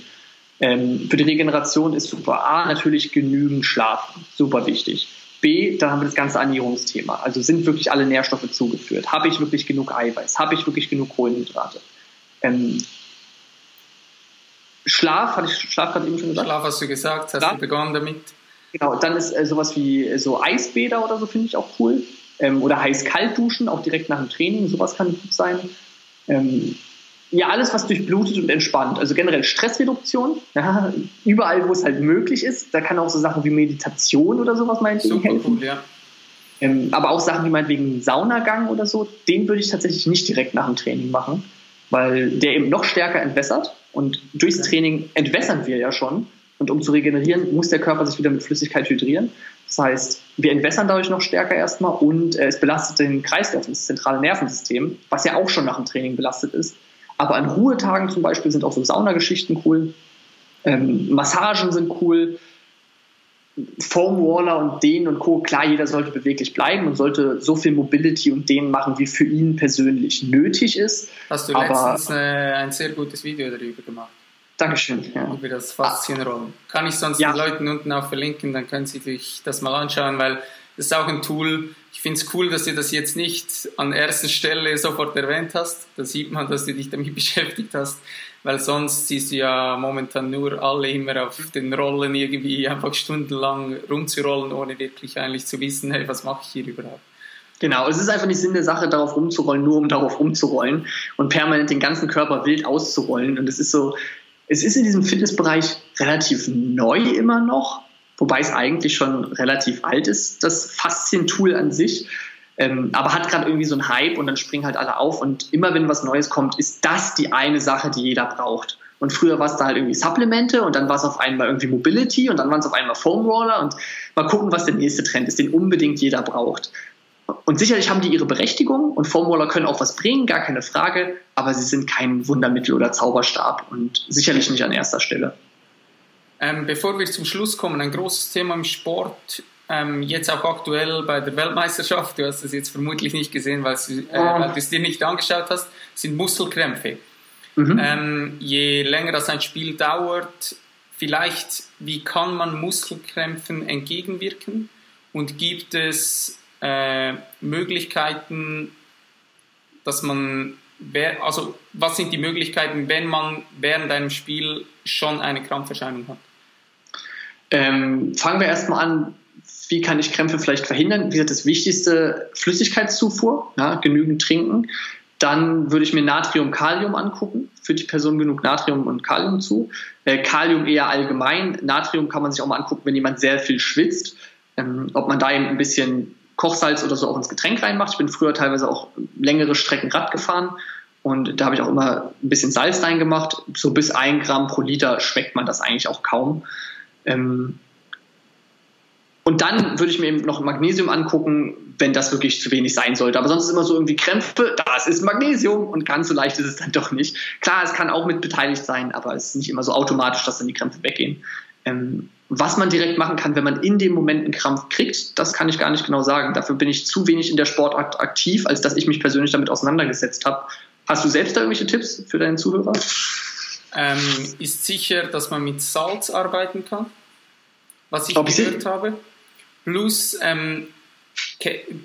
Ähm, für die Regeneration ist super A, natürlich genügend Schlafen, super wichtig. B, da haben wir das ganze Ernährungsthema. Also sind wirklich alle Nährstoffe zugeführt? Habe ich wirklich genug Eiweiß? Habe ich wirklich genug Kohlenhydrate? Ähm, Schlaf, hatte ich Schlaf gerade eben schon gesagt? Schlaf hast du gesagt, hast Schlaf? du begonnen damit? Genau, dann ist äh, sowas wie äh, so Eisbäder oder so finde ich auch cool. Ähm, oder heiß-kalt duschen, auch direkt nach dem Training, sowas kann gut sein. Ähm, ja, alles, was durchblutet und entspannt. Also generell Stressreduktion, ja, überall, wo es halt möglich ist. Da kann auch so Sachen wie Meditation oder sowas meinetwegen Super helfen. Cool, ja. Ähm, aber auch Sachen wie meinetwegen Saunagang oder so, den würde ich tatsächlich nicht direkt nach dem Training machen, weil der eben noch stärker entwässert. Und durchs Training entwässern wir ja schon. Und um zu regenerieren, muss der Körper sich wieder mit Flüssigkeit hydrieren. Das heißt, wir entwässern dadurch noch stärker erstmal und äh, es belastet den Kreislauf, das zentrale Nervensystem, was ja auch schon nach dem Training belastet ist. Aber an Ruhetagen zum Beispiel sind auch so Saunageschichten cool. Ähm, Massagen sind cool. Foam Waller und Dehnen und Co. Klar, jeder sollte beweglich bleiben und sollte so viel Mobility und Dehnen machen, wie für ihn persönlich nötig ist. Hast du aber, letztens äh, ein sehr gutes Video darüber gemacht? Dankeschön. Ja. Über das Faszienrollen. Kann ich sonst ja. den Leuten unten auch verlinken, dann können sie sich das mal anschauen, weil das ist auch ein Tool. Ich finde es cool, dass du das jetzt nicht an erster Stelle sofort erwähnt hast. Da sieht man, dass du dich damit beschäftigt hast weil sonst siehst du ja momentan nur alle immer auf den Rollen irgendwie einfach stundenlang rumzurollen, ohne wirklich eigentlich zu wissen, hey, was mache ich hier überhaupt? Genau, es ist einfach nicht Sinn der Sache, darauf rumzurollen, nur um darauf rumzurollen und permanent den ganzen Körper wild auszurollen. Und es ist so, es ist in diesem Fitnessbereich relativ neu immer noch, wobei es eigentlich schon relativ alt ist, das Faszien-Tool an sich. Ähm, aber hat gerade irgendwie so einen Hype und dann springen halt alle auf und immer wenn was Neues kommt, ist das die eine Sache, die jeder braucht. Und früher war es da halt irgendwie Supplemente und dann war es auf einmal irgendwie Mobility und dann waren es auf einmal Foam Roller und mal gucken, was der nächste Trend ist, den unbedingt jeder braucht. Und sicherlich haben die ihre Berechtigung und Foam Roller können auch was bringen, gar keine Frage, aber sie sind kein Wundermittel oder Zauberstab und sicherlich nicht an erster Stelle. Ähm, bevor wir zum Schluss kommen, ein großes Thema im Sport ähm, jetzt auch aktuell bei der Weltmeisterschaft, du hast es jetzt vermutlich nicht gesehen, weil, äh, weil du es dir nicht angeschaut hast, sind Muskelkrämpfe. Mhm. Ähm, je länger das ein Spiel dauert, vielleicht, wie kann man Muskelkrämpfen entgegenwirken? Und gibt es äh, Möglichkeiten, dass man, also was sind die Möglichkeiten, wenn man während einem Spiel schon eine Krampferscheinung hat? Ähm, fangen wir erstmal an, wie kann ich Krämpfe vielleicht verhindern? Wie gesagt, das Wichtigste, Flüssigkeitszufuhr, ja, genügend trinken. Dann würde ich mir Natrium, Kalium angucken. Führt die Person genug Natrium und Kalium zu? Äh, Kalium eher allgemein. Natrium kann man sich auch mal angucken, wenn jemand sehr viel schwitzt. Ähm, ob man da eben ein bisschen Kochsalz oder so auch ins Getränk reinmacht. Ich bin früher teilweise auch längere Strecken Rad gefahren und da habe ich auch immer ein bisschen Salz reingemacht. So bis ein Gramm pro Liter schmeckt man das eigentlich auch kaum. Ähm, und dann würde ich mir eben noch Magnesium angucken, wenn das wirklich zu wenig sein sollte. Aber sonst ist immer so irgendwie Krämpfe, das ist Magnesium und ganz so leicht ist es dann doch nicht. Klar, es kann auch mit beteiligt sein, aber es ist nicht immer so automatisch, dass dann die Krämpfe weggehen. Ähm, was man direkt machen kann, wenn man in dem Moment einen Krampf kriegt, das kann ich gar nicht genau sagen. Dafür bin ich zu wenig in der Sportart aktiv, als dass ich mich persönlich damit auseinandergesetzt habe. Hast du selbst da irgendwelche Tipps für deinen Zuhörer? Ähm, ist sicher, dass man mit Salz arbeiten kann, was ich Ob gehört ich habe. Plus, ähm,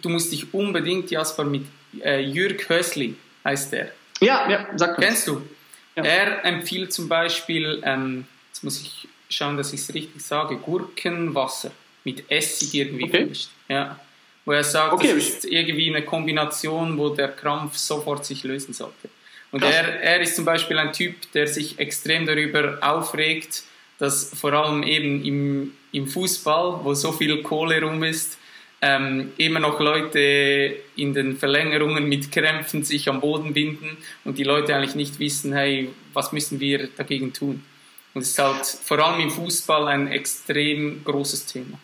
du musst dich unbedingt, Jasper, mit äh, Jürg Hösli, heißt der. Ja, ja, sag mal. Kennst du? Ja. Er empfiehlt zum Beispiel, ähm, jetzt muss ich schauen, dass ich es richtig sage, Gurkenwasser mit Essig irgendwie okay. vermischt. Ja. Wo er sagt, okay. das ist irgendwie eine Kombination, wo der Krampf sofort sich lösen sollte. Und er, er ist zum Beispiel ein Typ, der sich extrem darüber aufregt, dass vor allem eben im, im Fußball, wo so viel Kohle rum ist, ähm, immer noch Leute in den Verlängerungen mit Krämpfen sich am Boden binden und die Leute eigentlich nicht wissen, hey, was müssen wir dagegen tun? Und es ist halt vor allem im Fußball ein extrem großes Thema.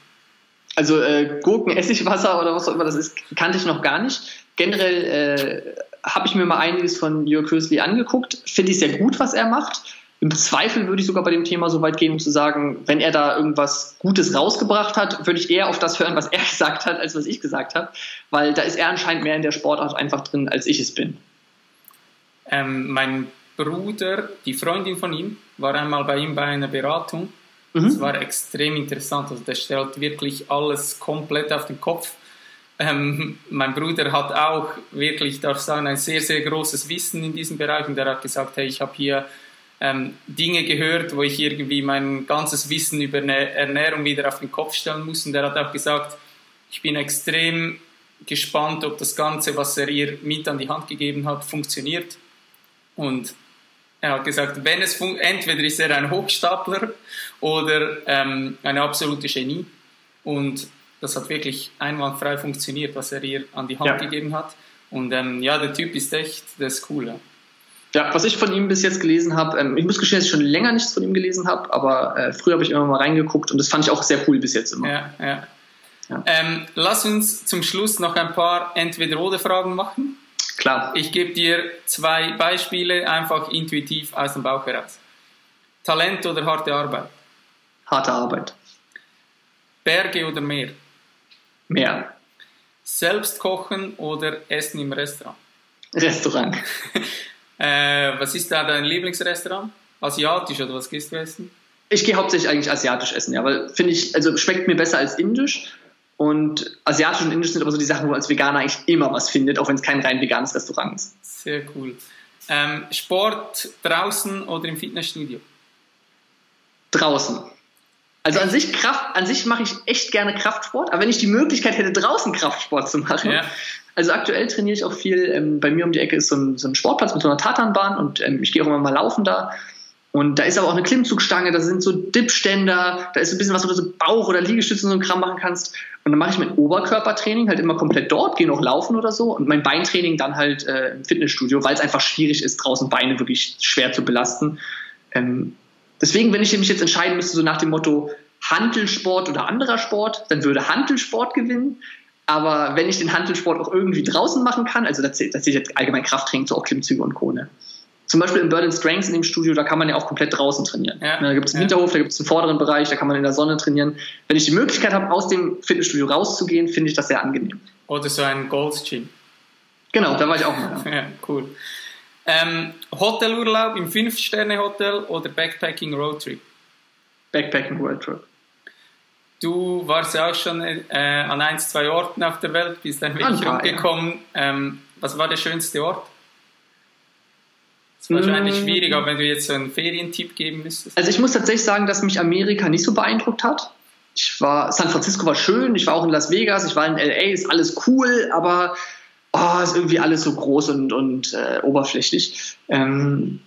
Also äh, Gurken-Essigwasser oder was auch immer das ist, kannte ich noch gar nicht. Generell äh, habe ich mir mal einiges von Jörg Hösli angeguckt. Finde ich sehr gut, was er macht. Im Zweifel würde ich sogar bei dem Thema so weit gehen, um zu sagen, wenn er da irgendwas Gutes rausgebracht hat, würde ich eher auf das hören, was er gesagt hat, als was ich gesagt habe, weil da ist er anscheinend mehr in der Sportart einfach drin, als ich es bin. Ähm, mein Bruder, die Freundin von ihm, war einmal bei ihm bei einer Beratung. Mhm. Das war extrem interessant. Also der stellt wirklich alles komplett auf den Kopf. Ähm, mein Bruder hat auch wirklich, darf sagen, ein sehr, sehr großes Wissen in diesem Bereich und er hat gesagt, hey, ich habe hier ähm, Dinge gehört, wo ich irgendwie mein ganzes Wissen über eine Ernährung wieder auf den Kopf stellen muss. Und er hat auch gesagt, ich bin extrem gespannt, ob das Ganze, was er ihr mit an die Hand gegeben hat, funktioniert. Und er hat gesagt, wenn es entweder ist er ein Hochstapler oder ähm, eine absolute Genie. Und das hat wirklich einwandfrei funktioniert, was er ihr an die Hand ja. gegeben hat. Und ähm, ja, der Typ ist echt, der ist cool. Ja. Ja, was ich von ihm bis jetzt gelesen habe, ähm, ich muss gestehen, dass ich schon länger nichts von ihm gelesen habe, aber äh, früher habe ich immer mal reingeguckt und das fand ich auch sehr cool bis jetzt immer. Ja, ja. ja. Ähm, lass uns zum Schluss noch ein paar Entweder-Oder-Fragen machen. Klar. Ich gebe dir zwei Beispiele, einfach intuitiv aus dem Bauch heraus. Talent oder harte Arbeit? Harte Arbeit. Berge oder Meer? Meer. Selbst kochen oder essen im Restaurant? Restaurant. äh, was ist da dein Lieblingsrestaurant? Asiatisch oder was gehst du essen? Ich gehe hauptsächlich eigentlich asiatisch essen, ja, weil finde ich, also schmeckt mir besser als indisch. Und asiatisch und indisch sind aber so die Sachen, wo man als Veganer eigentlich immer was findet, auch wenn es kein rein veganes Restaurant ist. Sehr cool. Ähm, Sport draußen oder im Fitnessstudio? Draußen. Also an sich Kraft, an sich mache ich echt gerne Kraftsport, aber wenn ich die Möglichkeit hätte, draußen Kraftsport zu machen, ja. also aktuell trainiere ich auch viel. Ähm, bei mir um die Ecke ist so ein, so ein Sportplatz mit so einer Tatanbahn und ähm, ich gehe auch immer mal laufen da. Und da ist aber auch eine Klimmzugstange, da sind so Dipständer, da ist ein bisschen was, wo du so Bauch- oder Liegestütze und so ein Kram machen kannst. Und dann mache ich mein Oberkörpertraining halt immer komplett dort, gehe noch laufen oder so und mein Beintraining dann halt äh, im Fitnessstudio, weil es einfach schwierig ist, draußen Beine wirklich schwer zu belasten. Ähm, deswegen, wenn ich mich jetzt entscheiden müsste, so nach dem Motto Handelsport oder anderer Sport, dann würde Handelsport gewinnen. Aber wenn ich den Handelsport auch irgendwie draußen machen kann, also da zählt, da jetzt allgemein Krafttraining zu auch Klimmzüge und Kone. Zum Beispiel im Berlin Strengths in dem Studio, da kann man ja auch komplett draußen trainieren. Ja, da gibt es einen ja. Hinterhof, da gibt es einen vorderen Bereich, da kann man in der Sonne trainieren. Wenn ich die Möglichkeit habe, aus dem Fitnessstudio rauszugehen, finde ich das sehr angenehm. Oder so ein Gold's Gym. Genau, da war ich auch mal. Ja, ja cool. Ähm, Hotelurlaub im 5-Sterne-Hotel oder Backpacking Roadtrip? Backpacking Roadtrip. Du warst ja auch schon äh, an ein, zwei Orten auf der Welt, bist dann wirklich rumgekommen. Ähm, was war der schönste Ort? Ist wahrscheinlich mm. schwierig, aber wenn du jetzt so einen Ferientipp geben müsstest. Also ich muss tatsächlich sagen, dass mich Amerika nicht so beeindruckt hat. Ich war, San Francisco war schön, ich war auch in Las Vegas, ich war in LA, ist alles cool, aber oh, ist irgendwie alles so groß und, und äh, oberflächlich. Ähm,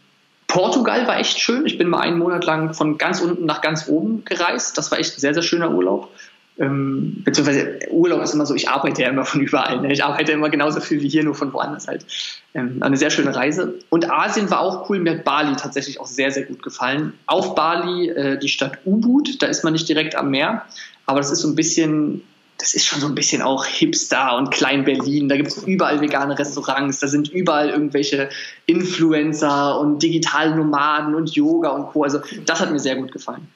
Portugal war echt schön. Ich bin mal einen Monat lang von ganz unten nach ganz oben gereist. Das war echt ein sehr, sehr schöner Urlaub. Ähm, beziehungsweise Urlaub ist immer so, ich arbeite ja immer von überall. Ne? Ich arbeite immer genauso viel wie hier, nur von woanders halt. Ähm, eine sehr schöne Reise. Und Asien war auch cool. Mir hat Bali tatsächlich auch sehr, sehr gut gefallen. Auf Bali äh, die Stadt Ubud, da ist man nicht direkt am Meer, aber das ist so ein bisschen das ist schon so ein bisschen auch Hipster und Klein-Berlin. Da gibt es überall vegane Restaurants, da sind überall irgendwelche Influencer und Digitalnomaden und Yoga und Co. Also das hat mir sehr gut gefallen.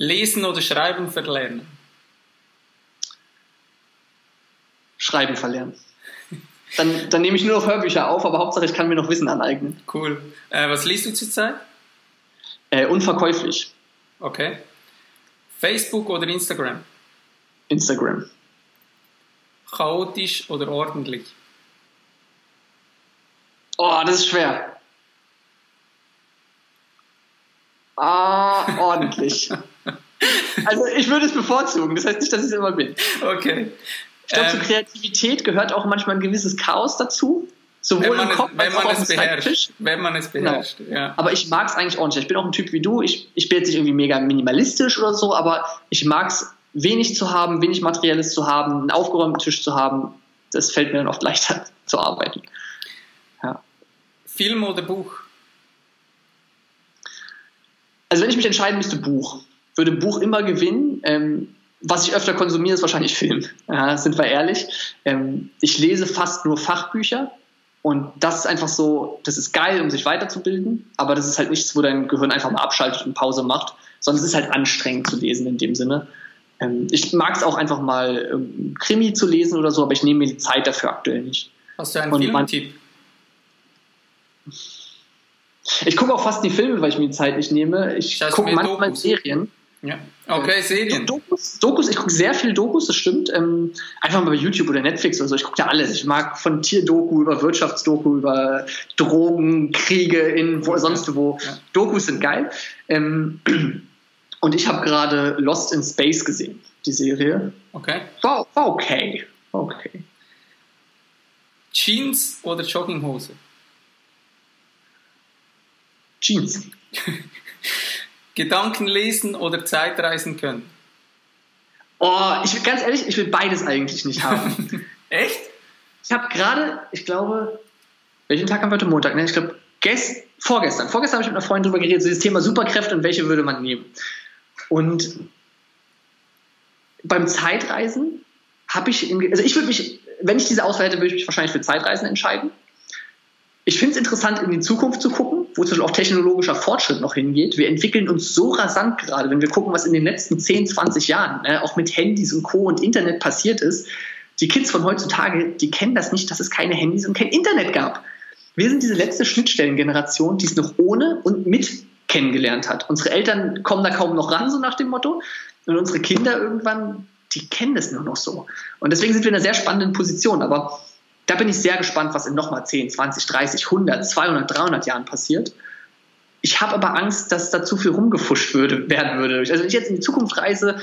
Lesen oder Schreiben verlernen? Schreiben verlernen. Dann, dann nehme ich nur noch Hörbücher auf, aber Hauptsache ich kann mir noch Wissen aneignen. Cool. Äh, was liest du zurzeit? Äh, unverkäuflich. Okay. Facebook oder Instagram? Instagram. Chaotisch oder ordentlich? Oh, das ist schwer. Ah, ordentlich. also ich würde es bevorzugen, das heißt nicht, dass ich es immer bin. Okay. Ich glaube, ähm, zur Kreativität gehört auch manchmal ein gewisses Chaos dazu. Sowohl im Kopf als auch auf beherrscht. Wenn man es beherrscht, genau. ja. Aber ich mag es eigentlich ordentlich. Ich bin auch ein Typ wie du. Ich, ich bin jetzt nicht irgendwie mega minimalistisch oder so, aber ich mag es wenig zu haben, wenig Materielles zu haben, einen aufgeräumten Tisch zu haben, das fällt mir dann oft leichter zu arbeiten. Ja. Film oder Buch? Also wenn ich mich entscheiden müsste, Buch. Würde Buch immer gewinnen. Ähm, was ich öfter konsumiere, ist wahrscheinlich Film. Ja, sind wir ehrlich. Ähm, ich lese fast nur Fachbücher. Und das ist einfach so, das ist geil, um sich weiterzubilden, aber das ist halt nichts, wo dein Gehirn einfach mal abschaltet und Pause macht, sondern es ist halt anstrengend zu lesen in dem Sinne. Ähm, ich mag es auch einfach mal ähm, Krimi zu lesen oder so, aber ich nehme mir die Zeit dafür aktuell nicht. Hast du einen Filmtipp? Ich gucke auch fast die Filme, weil ich mir die Zeit nicht nehme. Ich gucke manchmal. Serien. Ja. Okay, äh, Serien. Dokus, Dokus ich gucke sehr viel Dokus, das stimmt. Ähm, einfach mal bei YouTube oder Netflix oder so. Ich gucke ja alles. Ich mag von Tierdoku über Wirtschaftsdoku, über Drogen, Kriege in wo, sonst wo. Ja. Dokus sind geil. Ähm, und ich habe gerade Lost in Space gesehen, die Serie. Okay. War, war okay. okay. Jeans oder Jogginghose? Jeans. Gedanken lesen oder Zeitreisen können? Oh, ich ganz ehrlich, ich will beides eigentlich nicht haben. Echt? Ich habe gerade, ich glaube, welchen Tag haben wir heute Montag? Ne? Ich glaube, vorgestern. Vorgestern habe ich mit einer Freundin darüber geredet, so dieses Thema Superkräfte und welche würde man nehmen. Und beim Zeitreisen habe ich, in, also ich würde mich, wenn ich diese Auswahl hätte, würde ich mich wahrscheinlich für Zeitreisen entscheiden. Ich finde es interessant, in die Zukunft zu gucken. Wo zum Beispiel auch technologischer Fortschritt noch hingeht. Wir entwickeln uns so rasant gerade, wenn wir gucken, was in den letzten 10, 20 Jahren äh, auch mit Handys und Co. und Internet passiert ist. Die Kids von heutzutage, die kennen das nicht, dass es keine Handys und kein Internet gab. Wir sind diese letzte Schnittstellengeneration, die es noch ohne und mit kennengelernt hat. Unsere Eltern kommen da kaum noch ran, so nach dem Motto. Und unsere Kinder irgendwann, die kennen das nur noch so. Und deswegen sind wir in einer sehr spannenden Position. Aber da bin ich sehr gespannt, was in nochmal 10, 20, 30, 100, 200, 300 Jahren passiert. Ich habe aber Angst, dass da zu viel rumgefuscht würde, werden würde. Also wenn ich jetzt in die Zukunft reise,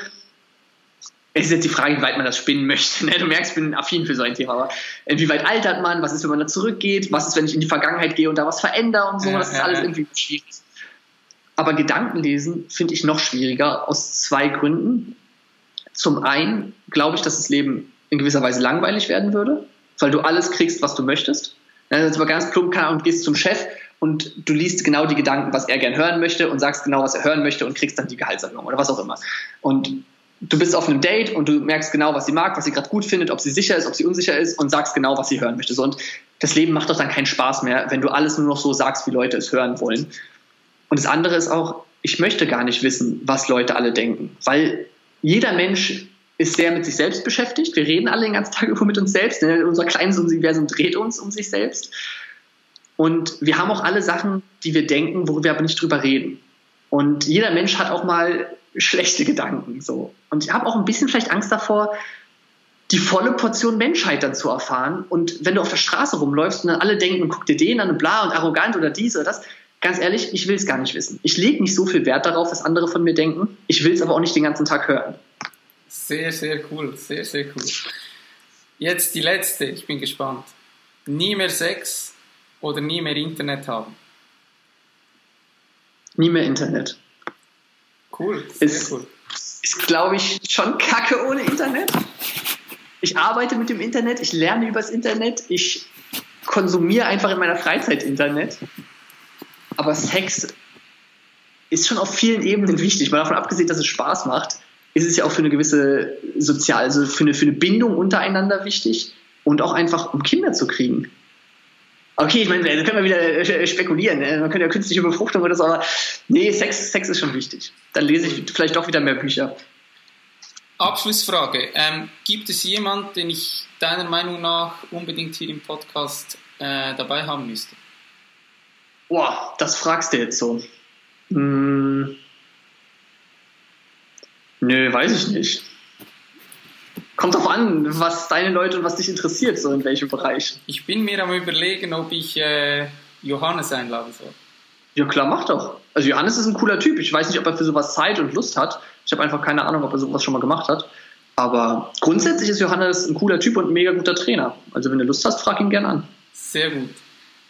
ist jetzt die Frage, wie weit man das spinnen möchte. Ne? Du merkst, ich bin affin für so ein Thema. Aber inwieweit altert man? Was ist, wenn man da zurückgeht? Was ist, wenn ich in die Vergangenheit gehe und da was verändere und so? Das ist alles irgendwie schwierig. Aber Gedankenlesen finde ich noch schwieriger aus zwei Gründen. Zum einen glaube ich, dass das Leben in gewisser Weise langweilig werden würde, weil du alles kriegst, was du möchtest. Das ist aber ganz plump und gehst zum Chef und du liest genau die Gedanken, was er gern hören möchte und sagst genau, was er hören möchte und kriegst dann die Gehaltserhöhung oder was auch immer. Und du bist auf einem Date und du merkst genau, was sie mag, was sie gerade gut findet, ob sie sicher ist, ob sie unsicher ist und sagst genau, was sie hören möchte. Und das Leben macht doch dann keinen Spaß mehr, wenn du alles nur noch so sagst, wie Leute es hören wollen. Und das andere ist auch, ich möchte gar nicht wissen, was Leute alle denken, weil jeder Mensch ist sehr mit sich selbst beschäftigt. Wir reden alle den ganzen Tag über mit uns selbst. Ne? Unser kleines Universum dreht uns um sich selbst. Und wir haben auch alle Sachen, die wir denken, worüber wir aber nicht drüber reden. Und jeder Mensch hat auch mal schlechte Gedanken. So. Und ich habe auch ein bisschen vielleicht Angst davor, die volle Portion Menschheit dann zu erfahren. Und wenn du auf der Straße rumläufst und dann alle denken, guck dir den an und bla und arrogant oder dies oder das, ganz ehrlich, ich will es gar nicht wissen. Ich lege nicht so viel Wert darauf, was andere von mir denken. Ich will es aber auch nicht den ganzen Tag hören. Sehr, sehr cool, sehr, sehr cool. Jetzt die letzte, ich bin gespannt. Nie mehr Sex oder nie mehr Internet haben? Nie mehr Internet. Cool, sehr ist, cool. Ist, glaube ich, schon kacke ohne Internet. Ich arbeite mit dem Internet, ich lerne übers Internet, ich konsumiere einfach in meiner Freizeit Internet. Aber Sex ist schon auf vielen Ebenen wichtig. Mal davon abgesehen, dass es Spaß macht, ist es ja auch für eine gewisse sozial, also für eine, für eine Bindung untereinander wichtig und auch einfach, um Kinder zu kriegen. Okay, ich meine, da können wir wieder äh, spekulieren. Ne? Man könnte ja künstliche Befruchtung oder so, aber nee, Sex, Sex ist schon wichtig. Dann lese ich vielleicht doch wieder mehr Bücher. Abschlussfrage. Ähm, gibt es jemanden, den ich deiner Meinung nach unbedingt hier im Podcast äh, dabei haben müsste? Boah, das fragst du jetzt so. Hm. Nö, weiß ich nicht. Kommt drauf an, was deine Leute und was dich interessiert, so in welchem Bereich. Ich bin mir am überlegen, ob ich äh, Johannes einladen soll. Ja klar, mach doch. Also Johannes ist ein cooler Typ. Ich weiß nicht, ob er für sowas Zeit und Lust hat. Ich habe einfach keine Ahnung, ob er sowas schon mal gemacht hat. Aber grundsätzlich ist Johannes ein cooler Typ und ein mega guter Trainer. Also wenn du Lust hast, frag ihn gerne an. Sehr gut.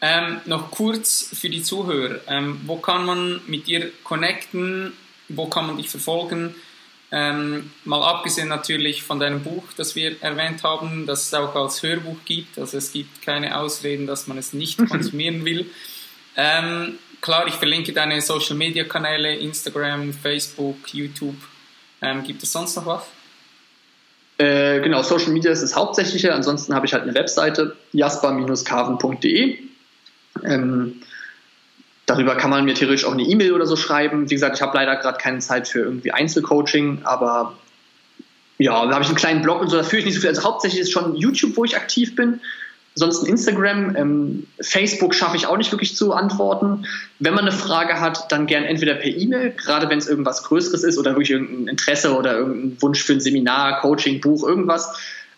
Ähm, noch kurz für die Zuhörer. Ähm, wo kann man mit dir connecten? Wo kann man dich verfolgen? Ähm, mal abgesehen natürlich von deinem Buch, das wir erwähnt haben, das es auch als Hörbuch gibt. Also es gibt keine Ausreden, dass man es nicht konsumieren will. Ähm, klar, ich verlinke deine Social Media Kanäle, Instagram, Facebook, YouTube. Ähm, gibt es sonst noch was? Äh, genau, Social Media ist das Hauptsächliche. Ansonsten habe ich halt eine Webseite, jasper-carven.de. Ähm, darüber kann man mir theoretisch auch eine E-Mail oder so schreiben. Wie gesagt, ich habe leider gerade keine Zeit für irgendwie Einzelcoaching, aber ja, da habe ich einen kleinen Blog und so, da führe ich nicht so viel. Also hauptsächlich ist schon YouTube, wo ich aktiv bin. Ansonsten Instagram, ähm, Facebook schaffe ich auch nicht wirklich zu antworten. Wenn man eine Frage hat, dann gern entweder per E-Mail, gerade wenn es irgendwas Größeres ist oder wirklich irgendein Interesse oder irgendein Wunsch für ein Seminar, Coaching, Buch, irgendwas.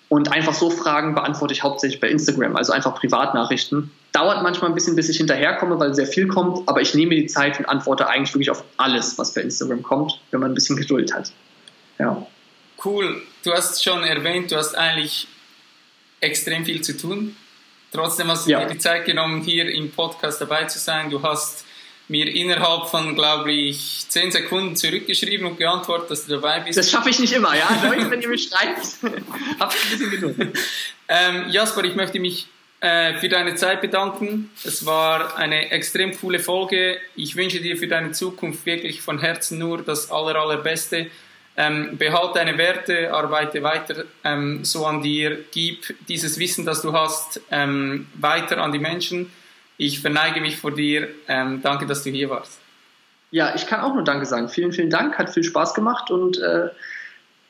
Und einfach so Fragen beantworte ich hauptsächlich bei Instagram, also einfach Privatnachrichten. Dauert manchmal ein bisschen, bis ich hinterherkomme, weil sehr viel kommt, aber ich nehme die Zeit und antworte eigentlich wirklich auf alles, was bei Instagram kommt, wenn man ein bisschen Geduld hat. Ja. Cool. Du hast schon erwähnt, du hast eigentlich extrem viel zu tun. Trotzdem hast du ja. dir die Zeit genommen, hier im Podcast dabei zu sein. Du hast mir innerhalb von, glaube ich, zehn Sekunden zurückgeschrieben und geantwortet, dass du dabei bist. Das schaffe ich nicht immer, ja. Leute, wenn ihr mich schreibt, habt ein bisschen Geduld. Ähm, Jasper, ich möchte mich äh, für deine Zeit bedanken. Es war eine extrem coole Folge. Ich wünsche dir für deine Zukunft wirklich von Herzen nur das aller, allerbeste. Ähm, behalte deine Werte, arbeite weiter ähm, so an dir, gib dieses Wissen, das du hast, ähm, weiter an die Menschen. Ich verneige mich vor dir. Ähm, danke, dass du hier warst. Ja, ich kann auch nur Danke sagen. Vielen, vielen Dank. Hat viel Spaß gemacht und äh,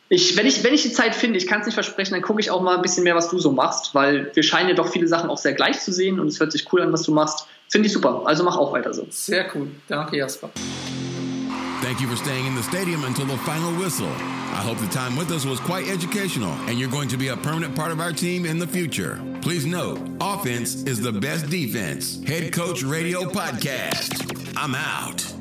ich, wenn, ich, wenn ich die Zeit finde, ich kann es nicht versprechen, dann gucke ich auch mal ein bisschen mehr, was du so machst, weil wir scheinen ja doch viele Sachen auch sehr gleich zu sehen und es hört sich cool an, was du machst. Finde ich super. Also mach auch weiter so. Sehr cool. Danke, Jasper. Thank you for staying in the stadium until the final whistle. I hope the time with us was quite educational and you're going to be a permanent part of our team in the future. Please note, offense is the best defense. Head Coach Radio Podcast. I'm out.